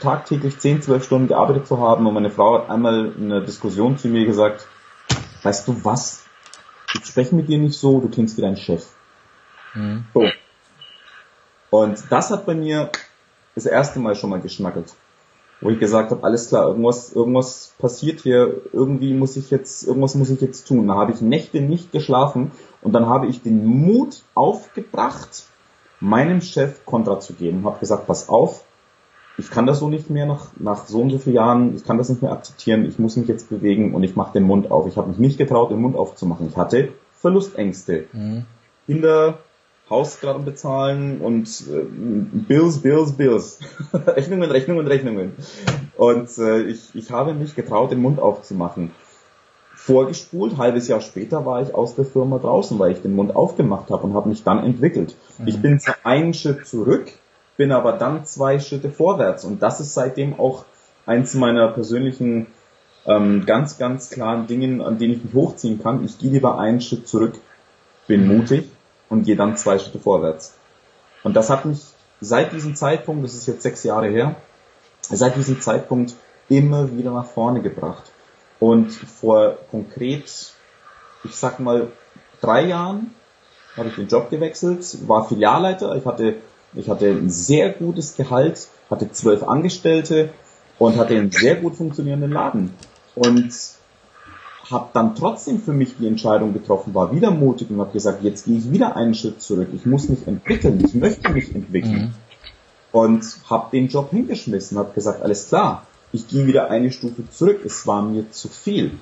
tagtäglich 10, 12 Stunden gearbeitet zu haben und meine Frau hat einmal in einer Diskussion zu mir gesagt, weißt du was, ich spreche mit dir nicht so, du klingst wie dein Chef. Mhm. So. Und das hat bei mir das erste Mal schon mal geschnackelt. Wo ich gesagt habe, alles klar, irgendwas, irgendwas passiert hier, irgendwie muss ich jetzt, irgendwas muss ich jetzt tun. Da habe ich Nächte nicht geschlafen und dann habe ich den Mut aufgebracht, meinem Chef Kontra zu geben. Habe gesagt, pass auf, ich kann das so nicht mehr nach, nach so und so vielen Jahren, ich kann das nicht mehr akzeptieren, ich muss mich jetzt bewegen und ich mache den Mund auf. Ich habe mich nicht getraut, den Mund aufzumachen. Ich hatte Verlustängste. Mhm. Kinder, Haus gerade bezahlen und äh, Bills, Bills, Bills. Rechnungen, Rechnungen, Rechnungen. Und äh, ich, ich habe mich getraut, den Mund aufzumachen. Vorgespult, halbes Jahr später war ich aus der Firma draußen, weil ich den Mund aufgemacht habe und habe mich dann entwickelt. Mhm. Ich bin zwar einen Schritt zurück, bin aber dann zwei Schritte vorwärts. Und das ist seitdem auch eins meiner persönlichen ähm, ganz, ganz klaren Dingen, an denen ich mich hochziehen kann. Ich gehe lieber einen Schritt zurück, bin mutig und gehe dann zwei Schritte vorwärts. Und das hat mich seit diesem Zeitpunkt, das ist jetzt sechs Jahre her, seit diesem Zeitpunkt immer wieder nach vorne gebracht. Und vor konkret, ich sag mal, drei Jahren habe ich den Job gewechselt, war Filialleiter, ich hatte, ich hatte ein sehr gutes Gehalt, hatte zwölf Angestellte und hatte einen sehr gut funktionierenden Laden. Und habe dann trotzdem für mich die Entscheidung getroffen, war wieder mutig und habe gesagt, jetzt gehe ich wieder einen Schritt zurück. Ich muss mich entwickeln, ich möchte mich entwickeln. Mhm. Und habe den Job hingeschmissen, habe gesagt, alles klar, ich gehe wieder eine Stufe zurück, es war mir zu viel.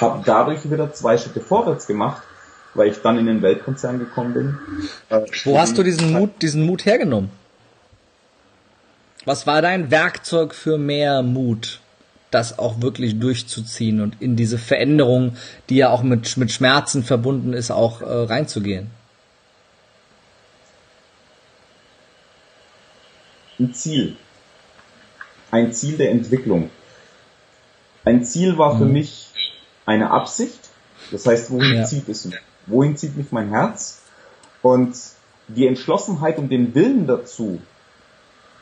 Habe dadurch wieder zwei Schritte vorwärts gemacht, weil ich dann in den Weltkonzern gekommen bin. Äh, Wo hast du diesen Mut, diesen Mut hergenommen? Was war dein Werkzeug für mehr Mut? das auch wirklich durchzuziehen und in diese Veränderung, die ja auch mit, mit Schmerzen verbunden ist, auch äh, reinzugehen? Ein Ziel. Ein Ziel der Entwicklung. Ein Ziel war für mhm. mich eine Absicht. Das heißt, wohin ja. zieht es mich? Wohin zieht mich mein Herz? Und die Entschlossenheit und den Willen dazu,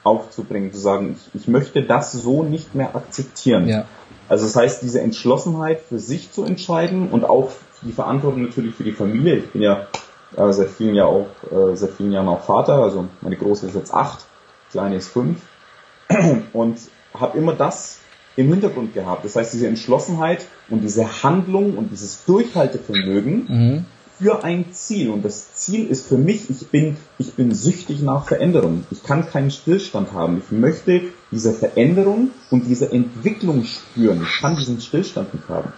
aufzubringen, zu sagen, ich, ich möchte das so nicht mehr akzeptieren. Ja. Also das heißt, diese Entschlossenheit für sich zu entscheiden und auch die Verantwortung natürlich für die Familie. Ich bin ja äh, seit vielen Jahren auch äh, seit vielen Jahren auch Vater, also meine Große ist jetzt acht, kleine ist fünf und habe immer das im Hintergrund gehabt. Das heißt, diese Entschlossenheit und diese Handlung und dieses Durchhaltevermögen, mhm für ein Ziel. Und das Ziel ist für mich, ich bin, ich bin süchtig nach Veränderung. Ich kann keinen Stillstand haben. Ich möchte diese Veränderung und diese Entwicklung spüren. Ich kann diesen Stillstand nicht haben.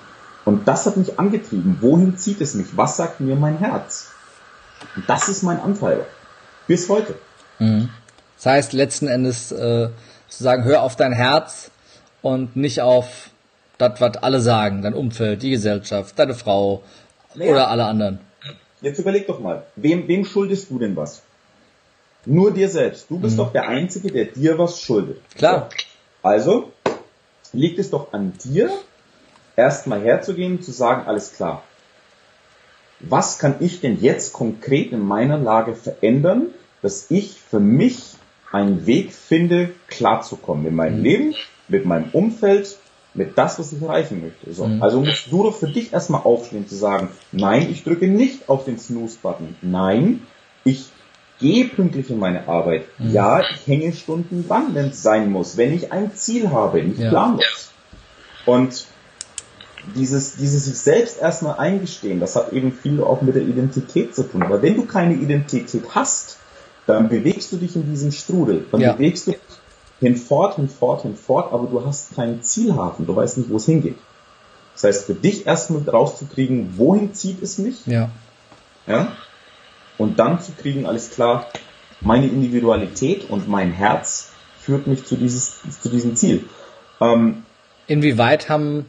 Und das hat mich angetrieben. Wohin zieht es mich? Was sagt mir mein Herz? Und das ist mein Anteil. Bis heute. Mhm. Das heißt letzten Endes äh, zu sagen, hör auf dein Herz und nicht auf das, was alle sagen, dein Umfeld, die Gesellschaft, deine Frau naja. oder alle anderen. Jetzt überleg doch mal, wem, wem schuldest du denn was? Nur dir selbst. Du bist mhm. doch der Einzige, der dir was schuldet. Klar. Also liegt es doch an dir, erstmal herzugehen, zu sagen, alles klar. Was kann ich denn jetzt konkret in meiner Lage verändern, dass ich für mich einen Weg finde, klarzukommen in meinem mhm. Leben, mit meinem Umfeld, mit das, was ich erreichen möchte. So. Mhm. Also musst du doch für dich erstmal aufstehen zu sagen, nein, ich drücke nicht auf den Snooze-Button. Nein, ich gehe pünktlich in meine Arbeit. Mhm. Ja, ich hänge Stunden dran, wenn es sein muss, wenn ich ein Ziel habe, nicht ja. planlos. Und dieses, dieses sich selbst erstmal eingestehen, das hat eben viel auch mit der Identität zu tun. Aber wenn du keine Identität hast, dann bewegst du dich in diesem Strudel. Dann ja. bewegst du dich hinfort, hinfort, hinfort, aber du hast keinen Zielhafen, du weißt nicht, wo es hingeht. Das heißt, für dich erstmal rauszukriegen, wohin zieht es mich? Ja. Ja? Und dann zu kriegen, alles klar, meine Individualität und mein Herz führt mich zu, dieses, zu diesem Ziel. Ähm, inwieweit haben,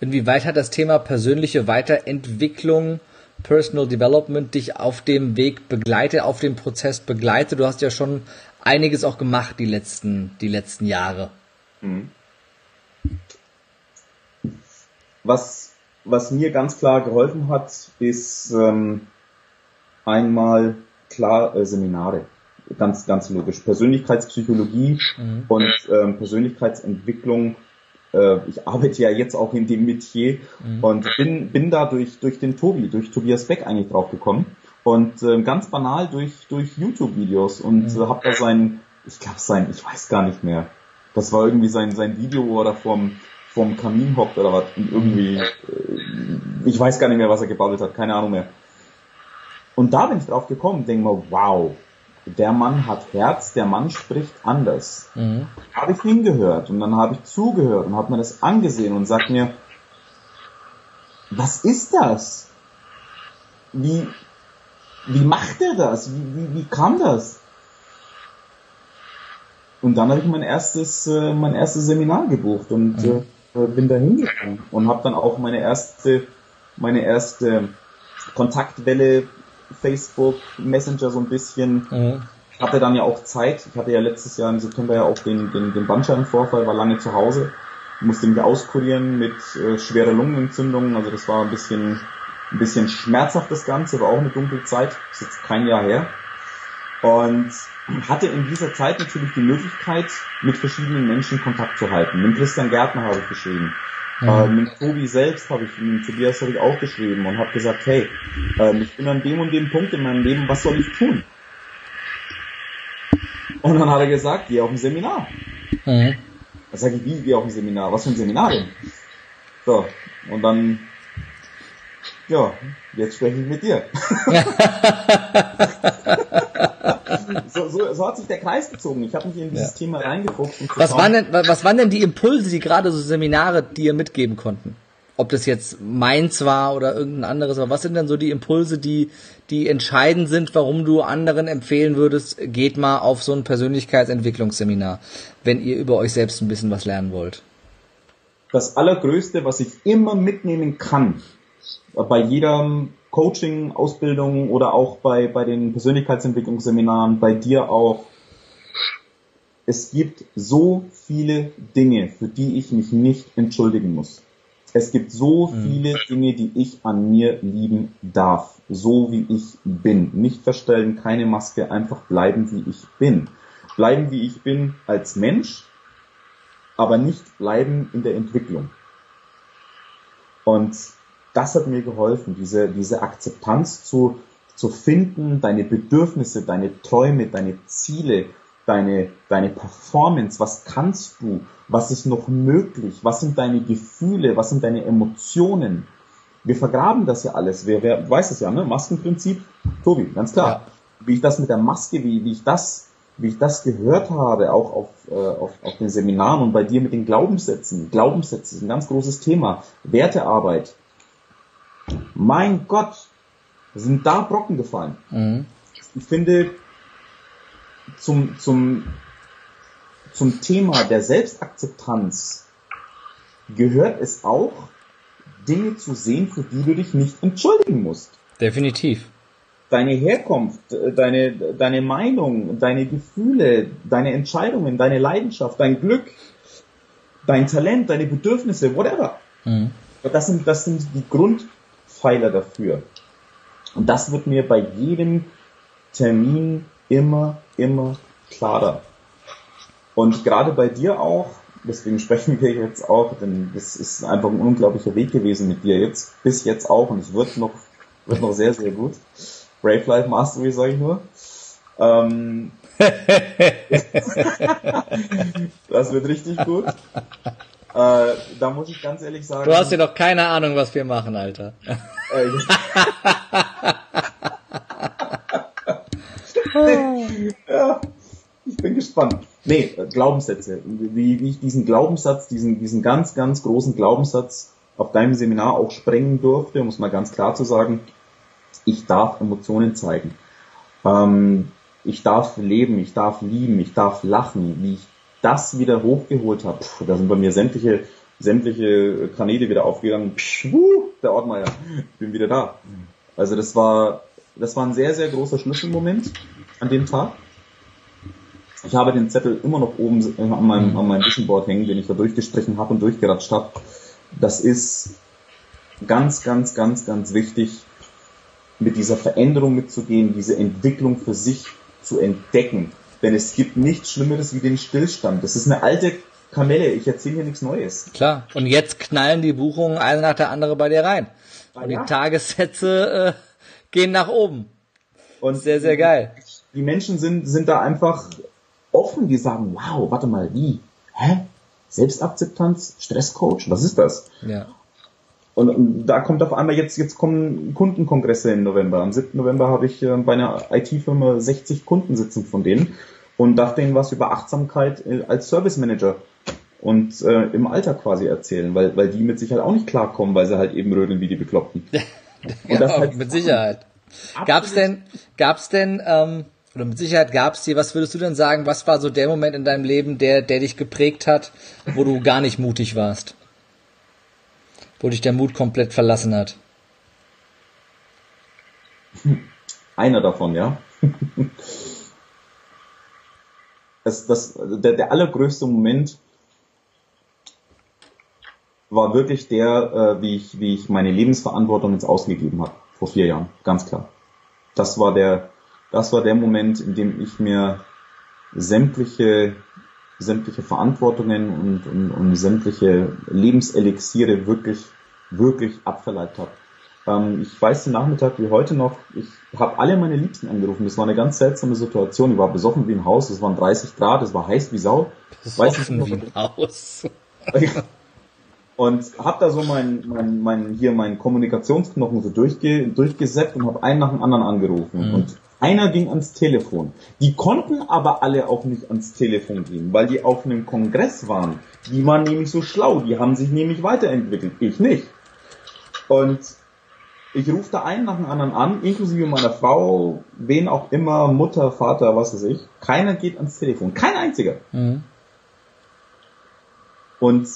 inwieweit hat das Thema persönliche Weiterentwicklung, Personal Development dich auf dem Weg begleitet, auf dem Prozess begleitet? Du hast ja schon einiges auch gemacht die letzten, die letzten Jahre. Mhm. Was, was mir ganz klar geholfen hat, ist ähm, einmal klar äh, Seminare. Ganz, ganz logisch. Persönlichkeitspsychologie mhm. und ähm, Persönlichkeitsentwicklung. Äh, ich arbeite ja jetzt auch in dem Metier mhm. und bin, bin da durch, durch den Tobi, durch Tobias Beck eigentlich drauf gekommen. Und äh, ganz banal durch, durch YouTube-Videos und mhm. äh, habe da sein, ich glaube sein, ich weiß gar nicht mehr. Das war irgendwie sein, sein Video, wo er da vorm, vorm Kamin hockt oder was. Und irgendwie, äh, ich weiß gar nicht mehr, was er gebabbelt hat, keine Ahnung mehr. Und da bin ich drauf gekommen, denke mir, wow, der Mann hat Herz, der Mann spricht anders. Mhm. Habe ich hingehört und dann habe ich zugehört und habe mir das angesehen und sagt mir, was ist das? Wie, wie macht er das? Wie, wie, wie kam das? Und dann habe ich mein erstes, äh, mein erstes Seminar gebucht und mhm. äh, bin da hingegangen und habe dann auch meine erste, meine erste Kontaktwelle Facebook, Messenger so ein bisschen. Mhm. Hatte dann ja auch Zeit. Ich hatte ja letztes Jahr im September ja auch den, den, den Bandscheibenvorfall, war lange zu Hause, musste mich auskurieren mit äh, schwerer Lungenentzündung. Also das war ein bisschen, ein bisschen schmerzhaft das Ganze, war auch eine dunkle Zeit. Ist jetzt kein Jahr her. Und hatte in dieser Zeit natürlich die Möglichkeit, mit verschiedenen Menschen Kontakt zu halten. Mit Christian Gärtner habe ich geschrieben. Mhm. Äh, mit Tobi selbst habe ich, mit Tobias habe ich auch geschrieben und habe gesagt, hey, äh, ich bin an dem und dem Punkt in meinem Leben, was soll ich tun? Und dann hat er gesagt, geh auf ein Seminar. Mhm. Da sage ich, wie, geh auf ein Seminar? Was für ein Seminar denn? So, und dann, ja, jetzt spreche ich mit dir. so, so, so hat sich der Kreis gezogen. Ich habe mich in dieses ja. Thema reingeguckt. was, waren denn, was waren denn die Impulse, die gerade so Seminare dir mitgeben konnten? Ob das jetzt meins war oder irgendein anderes, aber was sind denn so die Impulse, die, die entscheidend sind, warum du anderen empfehlen würdest, geht mal auf so ein Persönlichkeitsentwicklungsseminar, wenn ihr über euch selbst ein bisschen was lernen wollt? Das Allergrößte, was ich immer mitnehmen kann, bei jedem Coaching, Ausbildung oder auch bei, bei den Persönlichkeitsentwicklungsseminaren, bei dir auch. Es gibt so viele Dinge, für die ich mich nicht entschuldigen muss. Es gibt so mhm. viele Dinge, die ich an mir lieben darf, so wie ich bin. Nicht verstellen, keine Maske, einfach bleiben, wie ich bin. Bleiben, wie ich bin als Mensch, aber nicht bleiben in der Entwicklung. Und das hat mir geholfen, diese, diese Akzeptanz zu, zu finden, deine Bedürfnisse, deine Träume, deine Ziele, deine, deine Performance, was kannst du, was ist noch möglich, was sind deine Gefühle, was sind deine Emotionen. Wir vergraben das ja alles, wer, wer weiß es ja, ne? Maskenprinzip, Tobi, ganz klar. Ja. Wie ich das mit der Maske, wie, wie ich das, wie ich das gehört habe, auch auf, äh, auf, auf den Seminaren und bei dir mit den Glaubenssätzen. Glaubenssätze ist ein ganz großes Thema. Wertearbeit, mein Gott, sind da Brocken gefallen. Mhm. Ich finde, zum, zum, zum Thema der Selbstakzeptanz gehört es auch, Dinge zu sehen, für die du dich nicht entschuldigen musst. Definitiv. Deine Herkunft, deine, deine Meinung, deine Gefühle, deine Entscheidungen, deine Leidenschaft, dein Glück, dein Talent, deine Bedürfnisse, whatever. Mhm. Das sind, das sind die Grund, Pfeiler dafür. Und das wird mir bei jedem Termin immer, immer klarer. Und gerade bei dir auch, deswegen sprechen wir jetzt auch, denn das ist einfach ein unglaublicher Weg gewesen mit dir jetzt, bis jetzt auch, und es wird noch, wird noch sehr, sehr gut. Brave Life Mastery, sage ich nur. Ähm, das wird richtig gut. Äh, da muss ich ganz ehrlich sagen. Du hast ja doch keine Ahnung, was wir machen, Alter. Äh, ja, ich bin gespannt. Nee, Glaubenssätze. Wie, wie ich diesen Glaubenssatz, diesen, diesen ganz, ganz großen Glaubenssatz auf deinem Seminar auch sprengen durfte, um es mal ganz klar zu sagen, ich darf Emotionen zeigen. Ähm, ich darf leben, ich darf lieben, ich darf lachen. Wie ich das wieder hochgeholt habe, da sind bei mir sämtliche, sämtliche Kanäle wieder aufgegangen. Psch, wuh, der Ortmeier, bin wieder da. Also das war, das war ein sehr, sehr großer Schlüsselmoment an dem Tag. Ich habe den Zettel immer noch oben an meinem, an meinem Vision Board hängen, den ich da durchgestrichen habe und durchgeratscht habe. Das ist ganz, ganz, ganz, ganz wichtig, mit dieser Veränderung mitzugehen, diese Entwicklung für sich zu entdecken. Denn es gibt nichts Schlimmeres wie den Stillstand. Das ist eine alte Kamelle. Ich erzähle hier nichts Neues. Klar. Und jetzt knallen die Buchungen eine nach der andere bei dir rein. Ah, und ja. die Tagessätze äh, gehen nach oben. Und sehr, sehr geil. Die Menschen sind, sind da einfach offen, die sagen, wow, warte mal, wie? Hä? Selbstakzeptanz, Stresscoach, was ist das? Ja. Und, und, da kommt auf einmal jetzt, jetzt kommen Kundenkongresse im November. Am 7. November habe ich äh, bei einer IT-Firma 60 Kunden sitzen von denen und darf denen was über Achtsamkeit äh, als Service Manager und äh, im Alter quasi erzählen, weil, weil die mit Sicherheit auch nicht klarkommen, weil sie halt eben rödeln wie die Bekloppten. ja, halt mit Sicherheit. Gab's denn, gab's denn, ähm, oder mit Sicherheit gab's dir, was würdest du denn sagen, was war so der Moment in deinem Leben, der, der dich geprägt hat, wo du gar nicht mutig warst? Wo dich der Mut komplett verlassen hat? Einer davon, ja. das, das, der, der allergrößte Moment war wirklich der, äh, wie, ich, wie ich meine Lebensverantwortung jetzt ausgegeben habe, vor vier Jahren, ganz klar. Das war der, das war der Moment, in dem ich mir sämtliche, sämtliche Verantwortungen und, und, und sämtliche Lebenselixiere wirklich, wirklich abverleibt habe. Ähm, ich weiß den Nachmittag wie heute noch, ich habe alle meine Liebsten angerufen. Das war eine ganz seltsame Situation. Ich war besoffen wie ein Haus, es waren 30 Grad, es war heiß wie Sau. Besoffen wie ein Haus. und habe da so mein, mein, mein hier meinen Kommunikationsknochen so durchge, durchgesetzt und habe einen nach dem anderen angerufen mhm. und einer ging ans Telefon. Die konnten aber alle auch nicht ans Telefon gehen, weil die auf einem Kongress waren. Die waren nämlich so schlau, die haben sich nämlich weiterentwickelt. Ich nicht. Und ich rufe da einen nach dem anderen an, inklusive meiner Frau, wen auch immer, Mutter, Vater, was weiß ich. Keiner geht ans Telefon. Kein einziger. Mhm. Und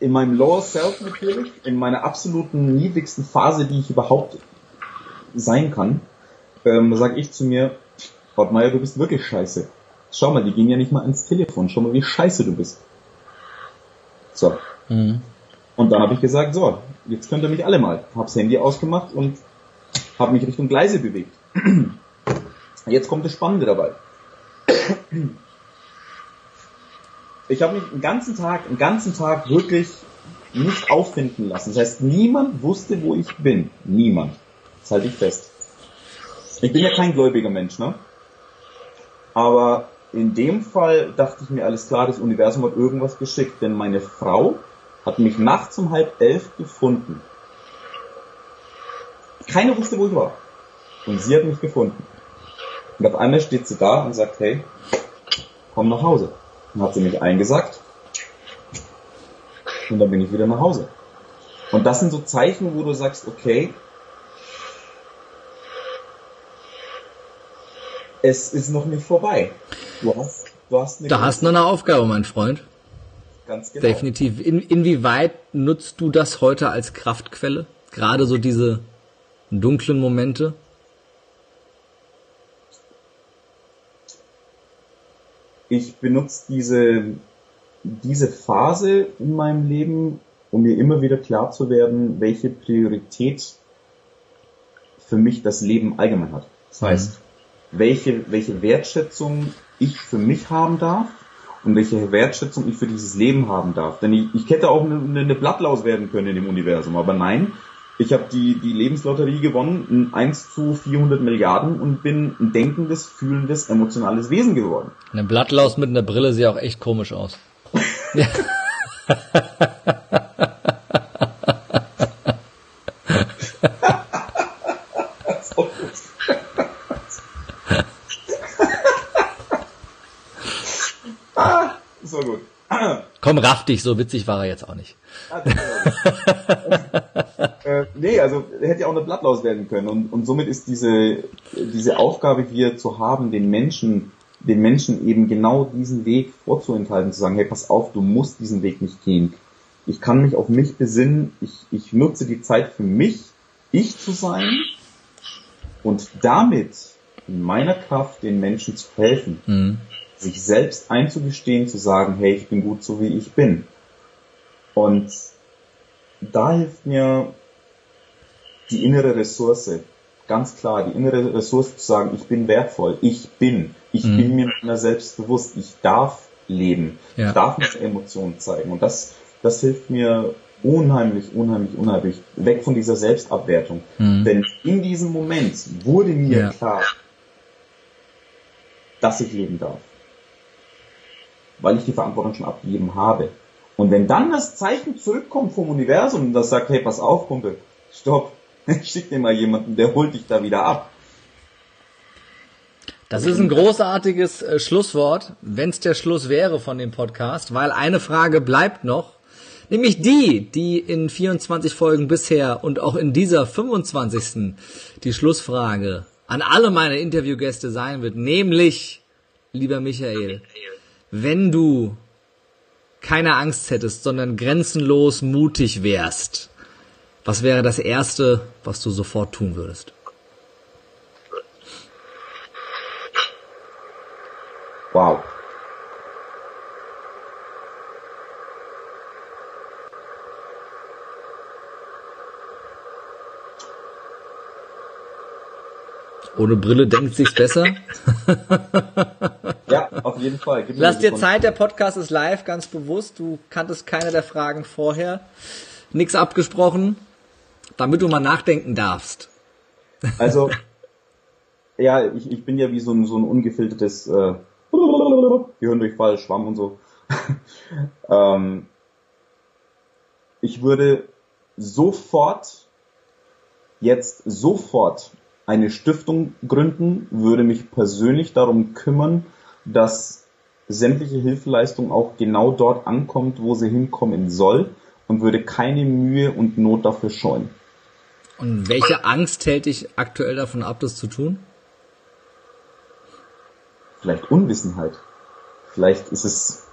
in meinem Lower Self natürlich, in meiner absoluten niedrigsten Phase, die ich überhaupt sein kann, ähm, sage ich zu mir, Ottmeier, du bist wirklich scheiße. Schau mal, die gehen ja nicht mal ans Telefon. Schau mal, wie scheiße du bist. So. Mhm. Und dann habe ich gesagt, so, jetzt könnt ihr mich alle mal. Hab's Handy ausgemacht und habe mich Richtung Gleise bewegt. Jetzt kommt das Spannende dabei. Ich habe mich den ganzen Tag, den ganzen Tag wirklich nicht auffinden lassen. Das heißt, niemand wusste, wo ich bin. Niemand. Das halte ich fest. Ich bin ja kein gläubiger Mensch, ne? Aber in dem Fall dachte ich mir, alles klar, das Universum hat irgendwas geschickt, denn meine Frau hat mich nachts um halb elf gefunden. Keiner wusste, wo ich war. Und sie hat mich gefunden. Und auf einmal steht sie da und sagt, hey, komm nach Hause. Dann hat sie mich eingesackt. Und dann bin ich wieder nach Hause. Und das sind so Zeichen, wo du sagst, okay, es ist noch nicht vorbei. Du hast, du hast eine da hast du eine Aufgabe, mein Freund. Ganz genau. Definitiv. In, inwieweit nutzt du das heute als Kraftquelle? Gerade so diese dunklen Momente? ich benutze diese, diese Phase in meinem Leben, um mir immer wieder klar zu werden, welche Priorität für mich das Leben allgemein hat. Das heißt, mhm. Welche, welche Wertschätzung ich für mich haben darf und welche Wertschätzung ich für dieses Leben haben darf. Denn ich, ich hätte auch eine, eine Blattlaus werden können in dem Universum, aber nein, ich habe die, die Lebenslotterie gewonnen, 1 zu 400 Milliarden und bin ein denkendes, fühlendes, emotionales Wesen geworden. Eine Blattlaus mit einer Brille sieht auch echt komisch aus. ah, so gut. Komm, raff dich, so witzig war er jetzt auch nicht. äh, nee, also hätte ja auch eine Blattlaus werden können. Und, und somit ist diese, diese Aufgabe hier zu haben, den Menschen, den Menschen eben genau diesen Weg vorzuenthalten, zu sagen, hey, pass auf, du musst diesen Weg nicht gehen. Ich kann mich auf mich besinnen, ich, ich nutze die Zeit für mich, ich zu sein und damit in meiner Kraft den Menschen zu helfen. Mhm sich selbst einzugestehen, zu sagen, hey, ich bin gut so wie ich bin. Und da hilft mir die innere Ressource, ganz klar, die innere Ressource zu sagen, ich bin wertvoll, ich bin, ich mhm. bin mir meiner selbst bewusst, ich darf leben, ja. ich darf meine Emotionen zeigen. Und das, das hilft mir unheimlich, unheimlich, unheimlich weg von dieser Selbstabwertung. Mhm. Denn in diesem Moment wurde mir ja. klar, dass ich leben darf weil ich die Verantwortung schon abgegeben habe. Und wenn dann das Zeichen zurückkommt vom Universum, das sagt, hey, pass auf, Kumpel, stopp, ich schick dir mal jemanden, der holt dich da wieder ab. Das ist ein großartiges äh, Schlusswort, wenn es der Schluss wäre von dem Podcast, weil eine Frage bleibt noch, nämlich die, die in 24 Folgen bisher und auch in dieser 25. die Schlussfrage an alle meine Interviewgäste sein wird, nämlich, lieber Michael, wenn du keine Angst hättest, sondern grenzenlos mutig wärst, was wäre das Erste, was du sofort tun würdest? Wow. Ohne Brille denkt sich's besser. ja, auf jeden Fall. Lass dir Zeit, der Podcast ist live, ganz bewusst. Du kanntest keine der Fragen vorher. Nix abgesprochen, damit du mal nachdenken darfst. Also, ja, ich, ich bin ja wie so ein, so ein ungefiltertes äh, Gehirndurchfall, Schwamm und so. ähm, ich würde sofort, jetzt sofort eine Stiftung gründen, würde mich persönlich darum kümmern, dass sämtliche Hilfeleistung auch genau dort ankommt, wo sie hinkommen soll und würde keine Mühe und Not dafür scheuen. Und welche Angst hält dich aktuell davon ab, das zu tun? Vielleicht Unwissenheit. Vielleicht ist es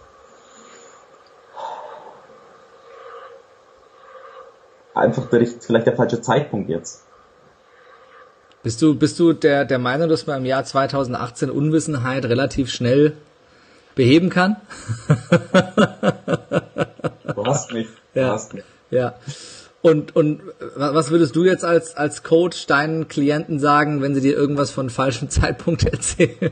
einfach der, vielleicht der falsche Zeitpunkt jetzt. Bist du, bist du der, der Meinung, dass man im Jahr 2018 Unwissenheit relativ schnell beheben kann? Du hast mich. Du ja. hast mich. Ja. Und, und was würdest du jetzt als, als Coach deinen Klienten sagen, wenn sie dir irgendwas von falschem Zeitpunkt erzählen?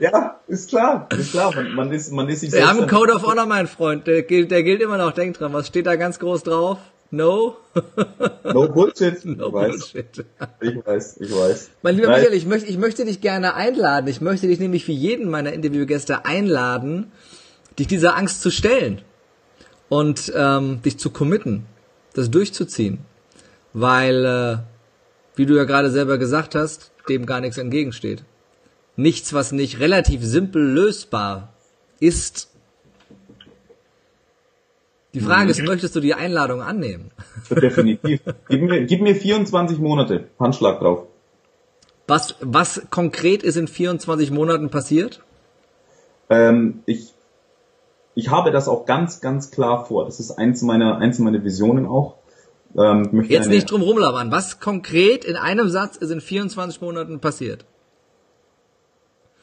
Ja, ist klar, ist klar. Man, man ist, man ist sich Wir haben einen Code of Honor, mein Freund. Der gilt, der gilt immer noch. Denk dran. Was steht da ganz groß drauf? No? no Bullshit. No ich Bullshit. Ich weiß, ich weiß. Mein lieber Nein. Michael, ich möchte, ich möchte dich gerne einladen. Ich möchte dich nämlich wie jeden meiner Interviewgäste einladen, dich dieser Angst zu stellen und ähm, dich zu committen, das durchzuziehen. Weil, äh, wie du ja gerade selber gesagt hast, dem gar nichts entgegensteht. Nichts, was nicht relativ simpel lösbar ist, die Frage ist, möchtest du die Einladung annehmen? Definitiv. Gib mir, gib mir 24 Monate. Handschlag drauf. Was, was konkret ist in 24 Monaten passiert? Ähm, ich, ich habe das auch ganz, ganz klar vor. Das ist eins meiner, eins meiner Visionen auch. Ähm, Jetzt nicht drum rumlabern. Was konkret in einem Satz ist in 24 Monaten passiert?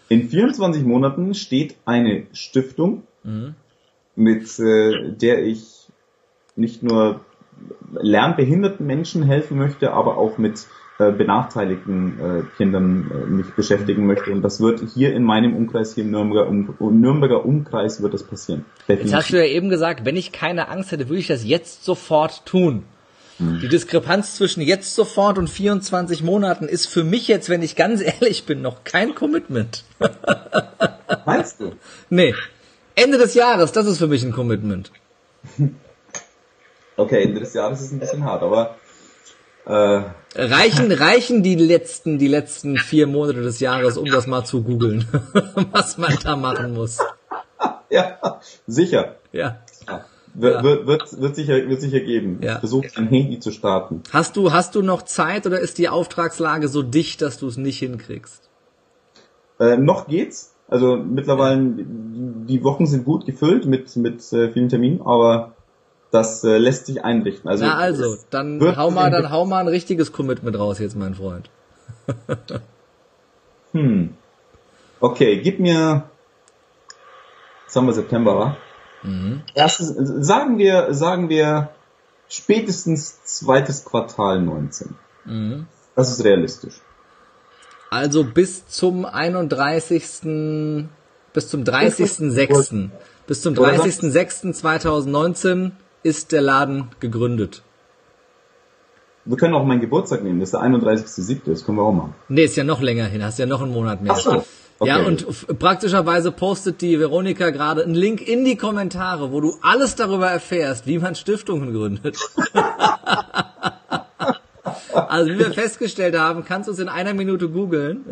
In 24 Monaten steht eine Stiftung, mhm mit äh, der ich nicht nur lernbehinderten Menschen helfen möchte, aber auch mit äh, benachteiligten äh, Kindern äh, mich beschäftigen möchte. Und das wird hier in meinem Umkreis, hier im Nürnberger, um, Nürnberger Umkreis wird das passieren. Definitiv. Jetzt hast du ja eben gesagt, wenn ich keine Angst hätte, würde ich das jetzt sofort tun. Hm. Die Diskrepanz zwischen jetzt sofort und 24 Monaten ist für mich jetzt, wenn ich ganz ehrlich bin, noch kein Commitment. Meinst du? Nee. Ende des Jahres, das ist für mich ein Commitment. Okay, Ende des Jahres ist ein bisschen hart, aber äh, reichen reichen die letzten die letzten vier Monate des Jahres, um das mal zu googeln, was man da machen muss. ja, sicher. Ja. ja. Wird, wird, wird, wird, sicher, wird sicher geben. Ja. Versuch ein Handy zu starten. Hast du, hast du noch Zeit oder ist die Auftragslage so dicht, dass du es nicht hinkriegst? Äh, noch geht's. Also mittlerweile, die Wochen sind gut gefüllt mit, mit äh, vielen Terminen, aber das äh, lässt sich einrichten. Also, Na also, dann hau mal, dann hau mal ein richtiges Commitment raus jetzt, mein Freund. hm. Okay, gib mir, jetzt haben wir September, wa? Mhm. Erstes, sagen wir, sagen wir spätestens zweites Quartal 19. Mhm. Das ist realistisch. Also bis zum 31. bis zum 30.06. bis zum 30.06.2019 ist der Laden gegründet. Wir können auch meinen Geburtstag nehmen, das ist der 31.07., das können wir auch machen. Nee, ist ja noch länger hin, hast ja noch einen Monat mehr. Ach so. Okay. Ja, und praktischerweise postet die Veronika gerade einen Link in die Kommentare, wo du alles darüber erfährst, wie man Stiftungen gründet. also wie wir festgestellt haben, kannst du uns in einer Minute googeln.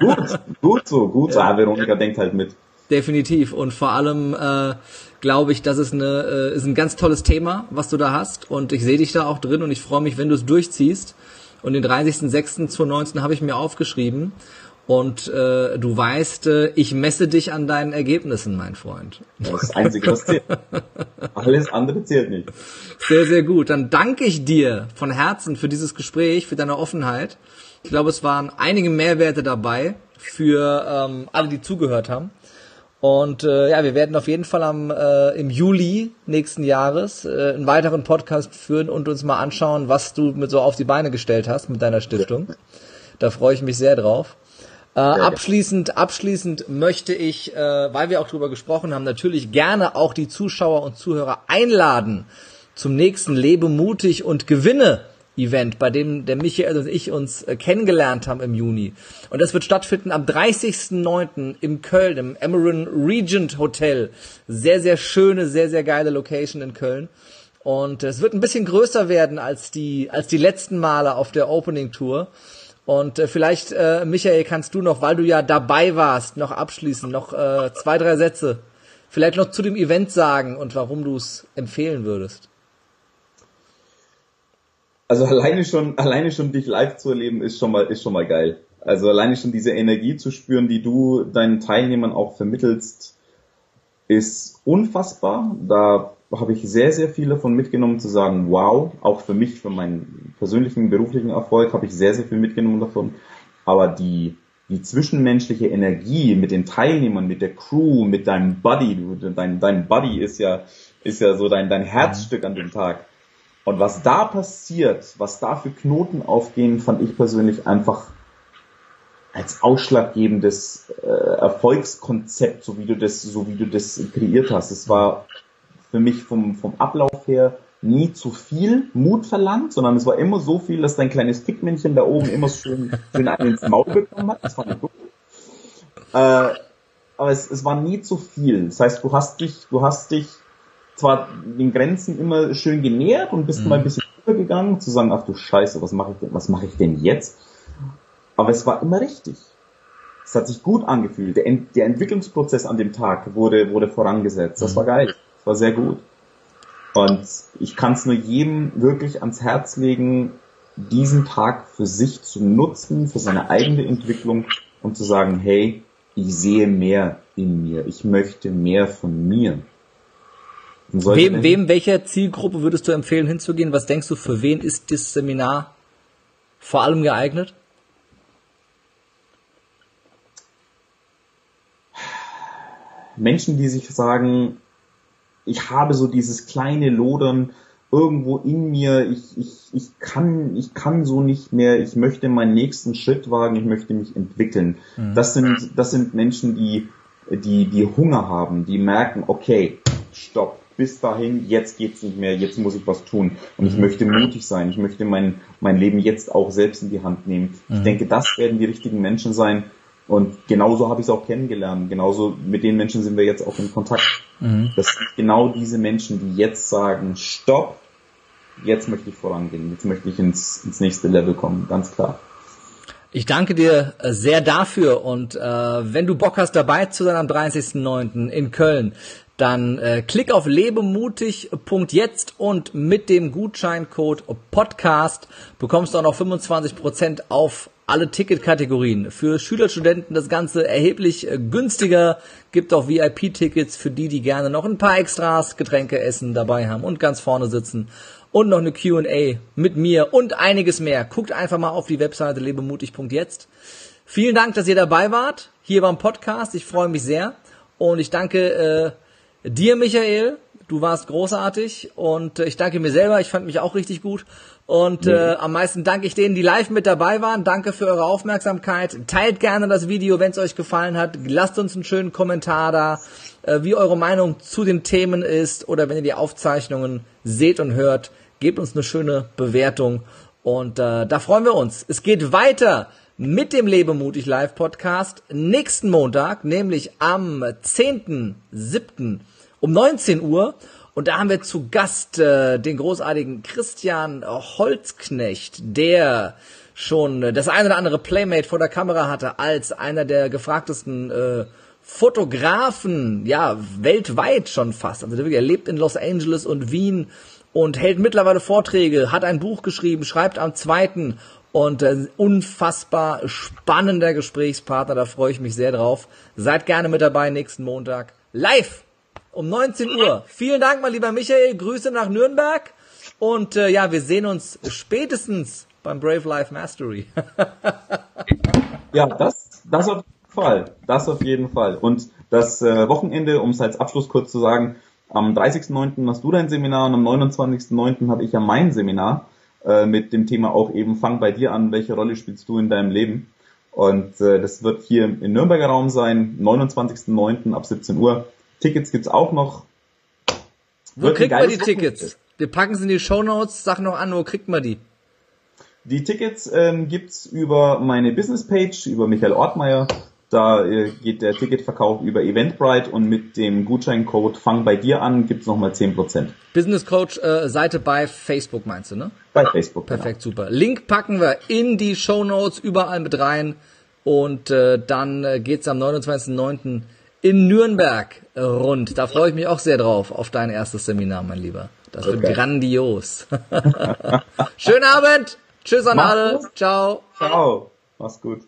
gut, gut so, gut so. Ja, Veronika denkt halt mit. Definitiv. Und vor allem äh, glaube ich, das ist, eine, äh, ist ein ganz tolles Thema, was du da hast. Und ich sehe dich da auch drin und ich freue mich, wenn du es durchziehst. Und den 30.06.2019 habe ich mir aufgeschrieben. Und äh, du weißt, äh, ich messe dich an deinen Ergebnissen, mein Freund. Das ist das Einzige, was zählt. Alles andere zählt nicht. Sehr, sehr gut. Dann danke ich dir von Herzen für dieses Gespräch, für deine Offenheit. Ich glaube, es waren einige Mehrwerte dabei für ähm, alle, die zugehört haben. Und äh, ja, wir werden auf jeden Fall am äh, im Juli nächsten Jahres äh, einen weiteren Podcast führen und uns mal anschauen, was du mit so auf die Beine gestellt hast mit deiner Stiftung. Da freue ich mich sehr drauf. Äh, abschließend, abschließend möchte ich, äh, weil wir auch drüber gesprochen haben, natürlich gerne auch die Zuschauer und Zuhörer einladen zum nächsten Lebe mutig und gewinne Event, bei dem der Michael und ich uns äh, kennengelernt haben im Juni. Und das wird stattfinden am 30.09. im Köln, im Emeron Regent Hotel. Sehr, sehr schöne, sehr, sehr geile Location in Köln. Und es wird ein bisschen größer werden als die, als die letzten Male auf der Opening Tour. Und äh, vielleicht, äh, Michael, kannst du noch, weil du ja dabei warst, noch abschließen, noch äh, zwei, drei Sätze vielleicht noch zu dem Event sagen und warum du es empfehlen würdest. Also alleine schon, alleine schon dich live zu erleben, ist schon mal, ist schon mal geil. Also alleine schon diese Energie zu spüren, die du deinen Teilnehmern auch vermittelst, ist unfassbar. Da habe ich sehr, sehr viel davon mitgenommen zu sagen, wow, auch für mich, für meinen persönlichen, beruflichen Erfolg habe ich sehr, sehr viel mitgenommen davon. Aber die, die zwischenmenschliche Energie mit den Teilnehmern, mit der Crew, mit deinem Buddy, dein, dein Buddy ist ja, ist ja so dein, dein Herzstück an dem Tag. Und was da passiert, was da für Knoten aufgehen, fand ich persönlich einfach als ausschlaggebendes äh, Erfolgskonzept, so wie du das, so wie du das kreiert hast. Es war für mich vom, vom Ablauf her nie zu viel Mut verlangt, sondern es war immer so viel, dass dein kleines Tickmännchen da oben immer schön, schön einen ins Maul bekommen hat. Das ich gut. Äh, aber es, es war nie zu viel. Das heißt, du hast dich, du hast dich zwar den Grenzen immer schön genähert und bist mhm. mal ein bisschen übergegangen, zu sagen, ach du Scheiße, was mache ich denn, was mache ich denn jetzt? Aber es war immer richtig. Es hat sich gut angefühlt. Der, Ent der Entwicklungsprozess an dem Tag wurde, wurde vorangesetzt. Das mhm. war geil war sehr gut. Und ich kann es nur jedem wirklich ans Herz legen, diesen Tag für sich zu nutzen, für seine eigene Entwicklung und zu sagen, hey, ich sehe mehr in mir, ich möchte mehr von mir. Wem, wem, welcher Zielgruppe würdest du empfehlen hinzugehen? Was denkst du, für wen ist das Seminar vor allem geeignet? Menschen, die sich sagen, ich habe so dieses kleine Lodern irgendwo in mir, ich, ich, ich kann, ich kann so nicht mehr, ich möchte meinen nächsten Schritt wagen, ich möchte mich entwickeln. Mhm. Das sind, das sind Menschen, die, die, die Hunger haben, die merken, okay, stopp, bis dahin, jetzt geht's nicht mehr, jetzt muss ich was tun. Und ich mhm. möchte mutig sein, ich möchte mein, mein Leben jetzt auch selbst in die Hand nehmen. Ich mhm. denke, das werden die richtigen Menschen sein, und genauso habe ich es auch kennengelernt. Genauso mit den Menschen sind wir jetzt auch in Kontakt. Mhm. Das sind genau diese Menschen, die jetzt sagen, stopp, jetzt möchte ich vorangehen, jetzt möchte ich ins, ins nächste Level kommen, ganz klar. Ich danke dir äh, sehr dafür und äh, wenn du Bock hast dabei zu sein am 30.09. in Köln, dann äh, klick auf lebemutig.jetzt und mit dem Gutscheincode Podcast bekommst du auch noch 25% auf alle Ticketkategorien. Für Schüler, Studenten das Ganze erheblich äh, günstiger. Gibt auch VIP-Tickets für die, die gerne noch ein paar Extras, Getränke essen dabei haben und ganz vorne sitzen. Und noch eine Q&A mit mir und einiges mehr. Guckt einfach mal auf die Webseite lebemutig.jetzt. Vielen Dank, dass ihr dabei wart, hier beim Podcast. Ich freue mich sehr. Und ich danke äh, dir, Michael. Du warst großartig. Und äh, ich danke mir selber. Ich fand mich auch richtig gut. Und äh, am meisten danke ich denen, die live mit dabei waren. Danke für eure Aufmerksamkeit. Teilt gerne das Video, wenn es euch gefallen hat. Lasst uns einen schönen Kommentar da, äh, wie eure Meinung zu den Themen ist. Oder wenn ihr die Aufzeichnungen seht und hört, gebt uns eine schöne Bewertung. Und äh, da freuen wir uns. Es geht weiter mit dem Lebemutig Live Podcast nächsten Montag, nämlich am 10.7. um 19 Uhr. Und da haben wir zu Gast äh, den großartigen Christian Holzknecht, der schon äh, das eine oder andere Playmate vor der Kamera hatte als einer der gefragtesten äh, Fotografen, ja, weltweit schon fast. Also er lebt in Los Angeles und Wien und hält mittlerweile Vorträge, hat ein Buch geschrieben, schreibt am zweiten und äh, unfassbar spannender Gesprächspartner, da freue ich mich sehr drauf. Seid gerne mit dabei nächsten Montag live um 19 Uhr. Vielen Dank, mein lieber Michael. Grüße nach Nürnberg. Und äh, ja, wir sehen uns spätestens beim Brave Life Mastery. ja, das, das auf jeden Fall. Das auf jeden Fall. Und das äh, Wochenende, um es als Abschluss kurz zu sagen, am 30.09. hast du dein Seminar und am 29.09. habe ich ja mein Seminar äh, mit dem Thema auch eben Fang bei dir an, welche Rolle spielst du in deinem Leben? Und äh, das wird hier im Nürnberger Raum sein, 29.09. ab 17 Uhr. Tickets gibt's auch noch. Wo kriegt man die Tickets? Wir packen sie in die Show Notes. Sag noch an, wo kriegt man die? Die Tickets ähm, gibt's über meine Business-Page, über Michael Ortmeier. Da äh, geht der Ticketverkauf über Eventbrite und mit dem Gutscheincode Fang bei dir an gibt's nochmal 10%. Business Coach äh, Seite bei Facebook meinst du, ne? Bei Facebook. Perfekt, genau. super. Link packen wir in die Show Notes überall mit rein und äh, dann äh, geht's am 29.09 in Nürnberg rund. Da freue ich mich auch sehr drauf, auf dein erstes Seminar, mein Lieber. Das wird okay. grandios. Schönen Abend. Tschüss an Mach's alle. Ciao. Ciao. Mach's gut.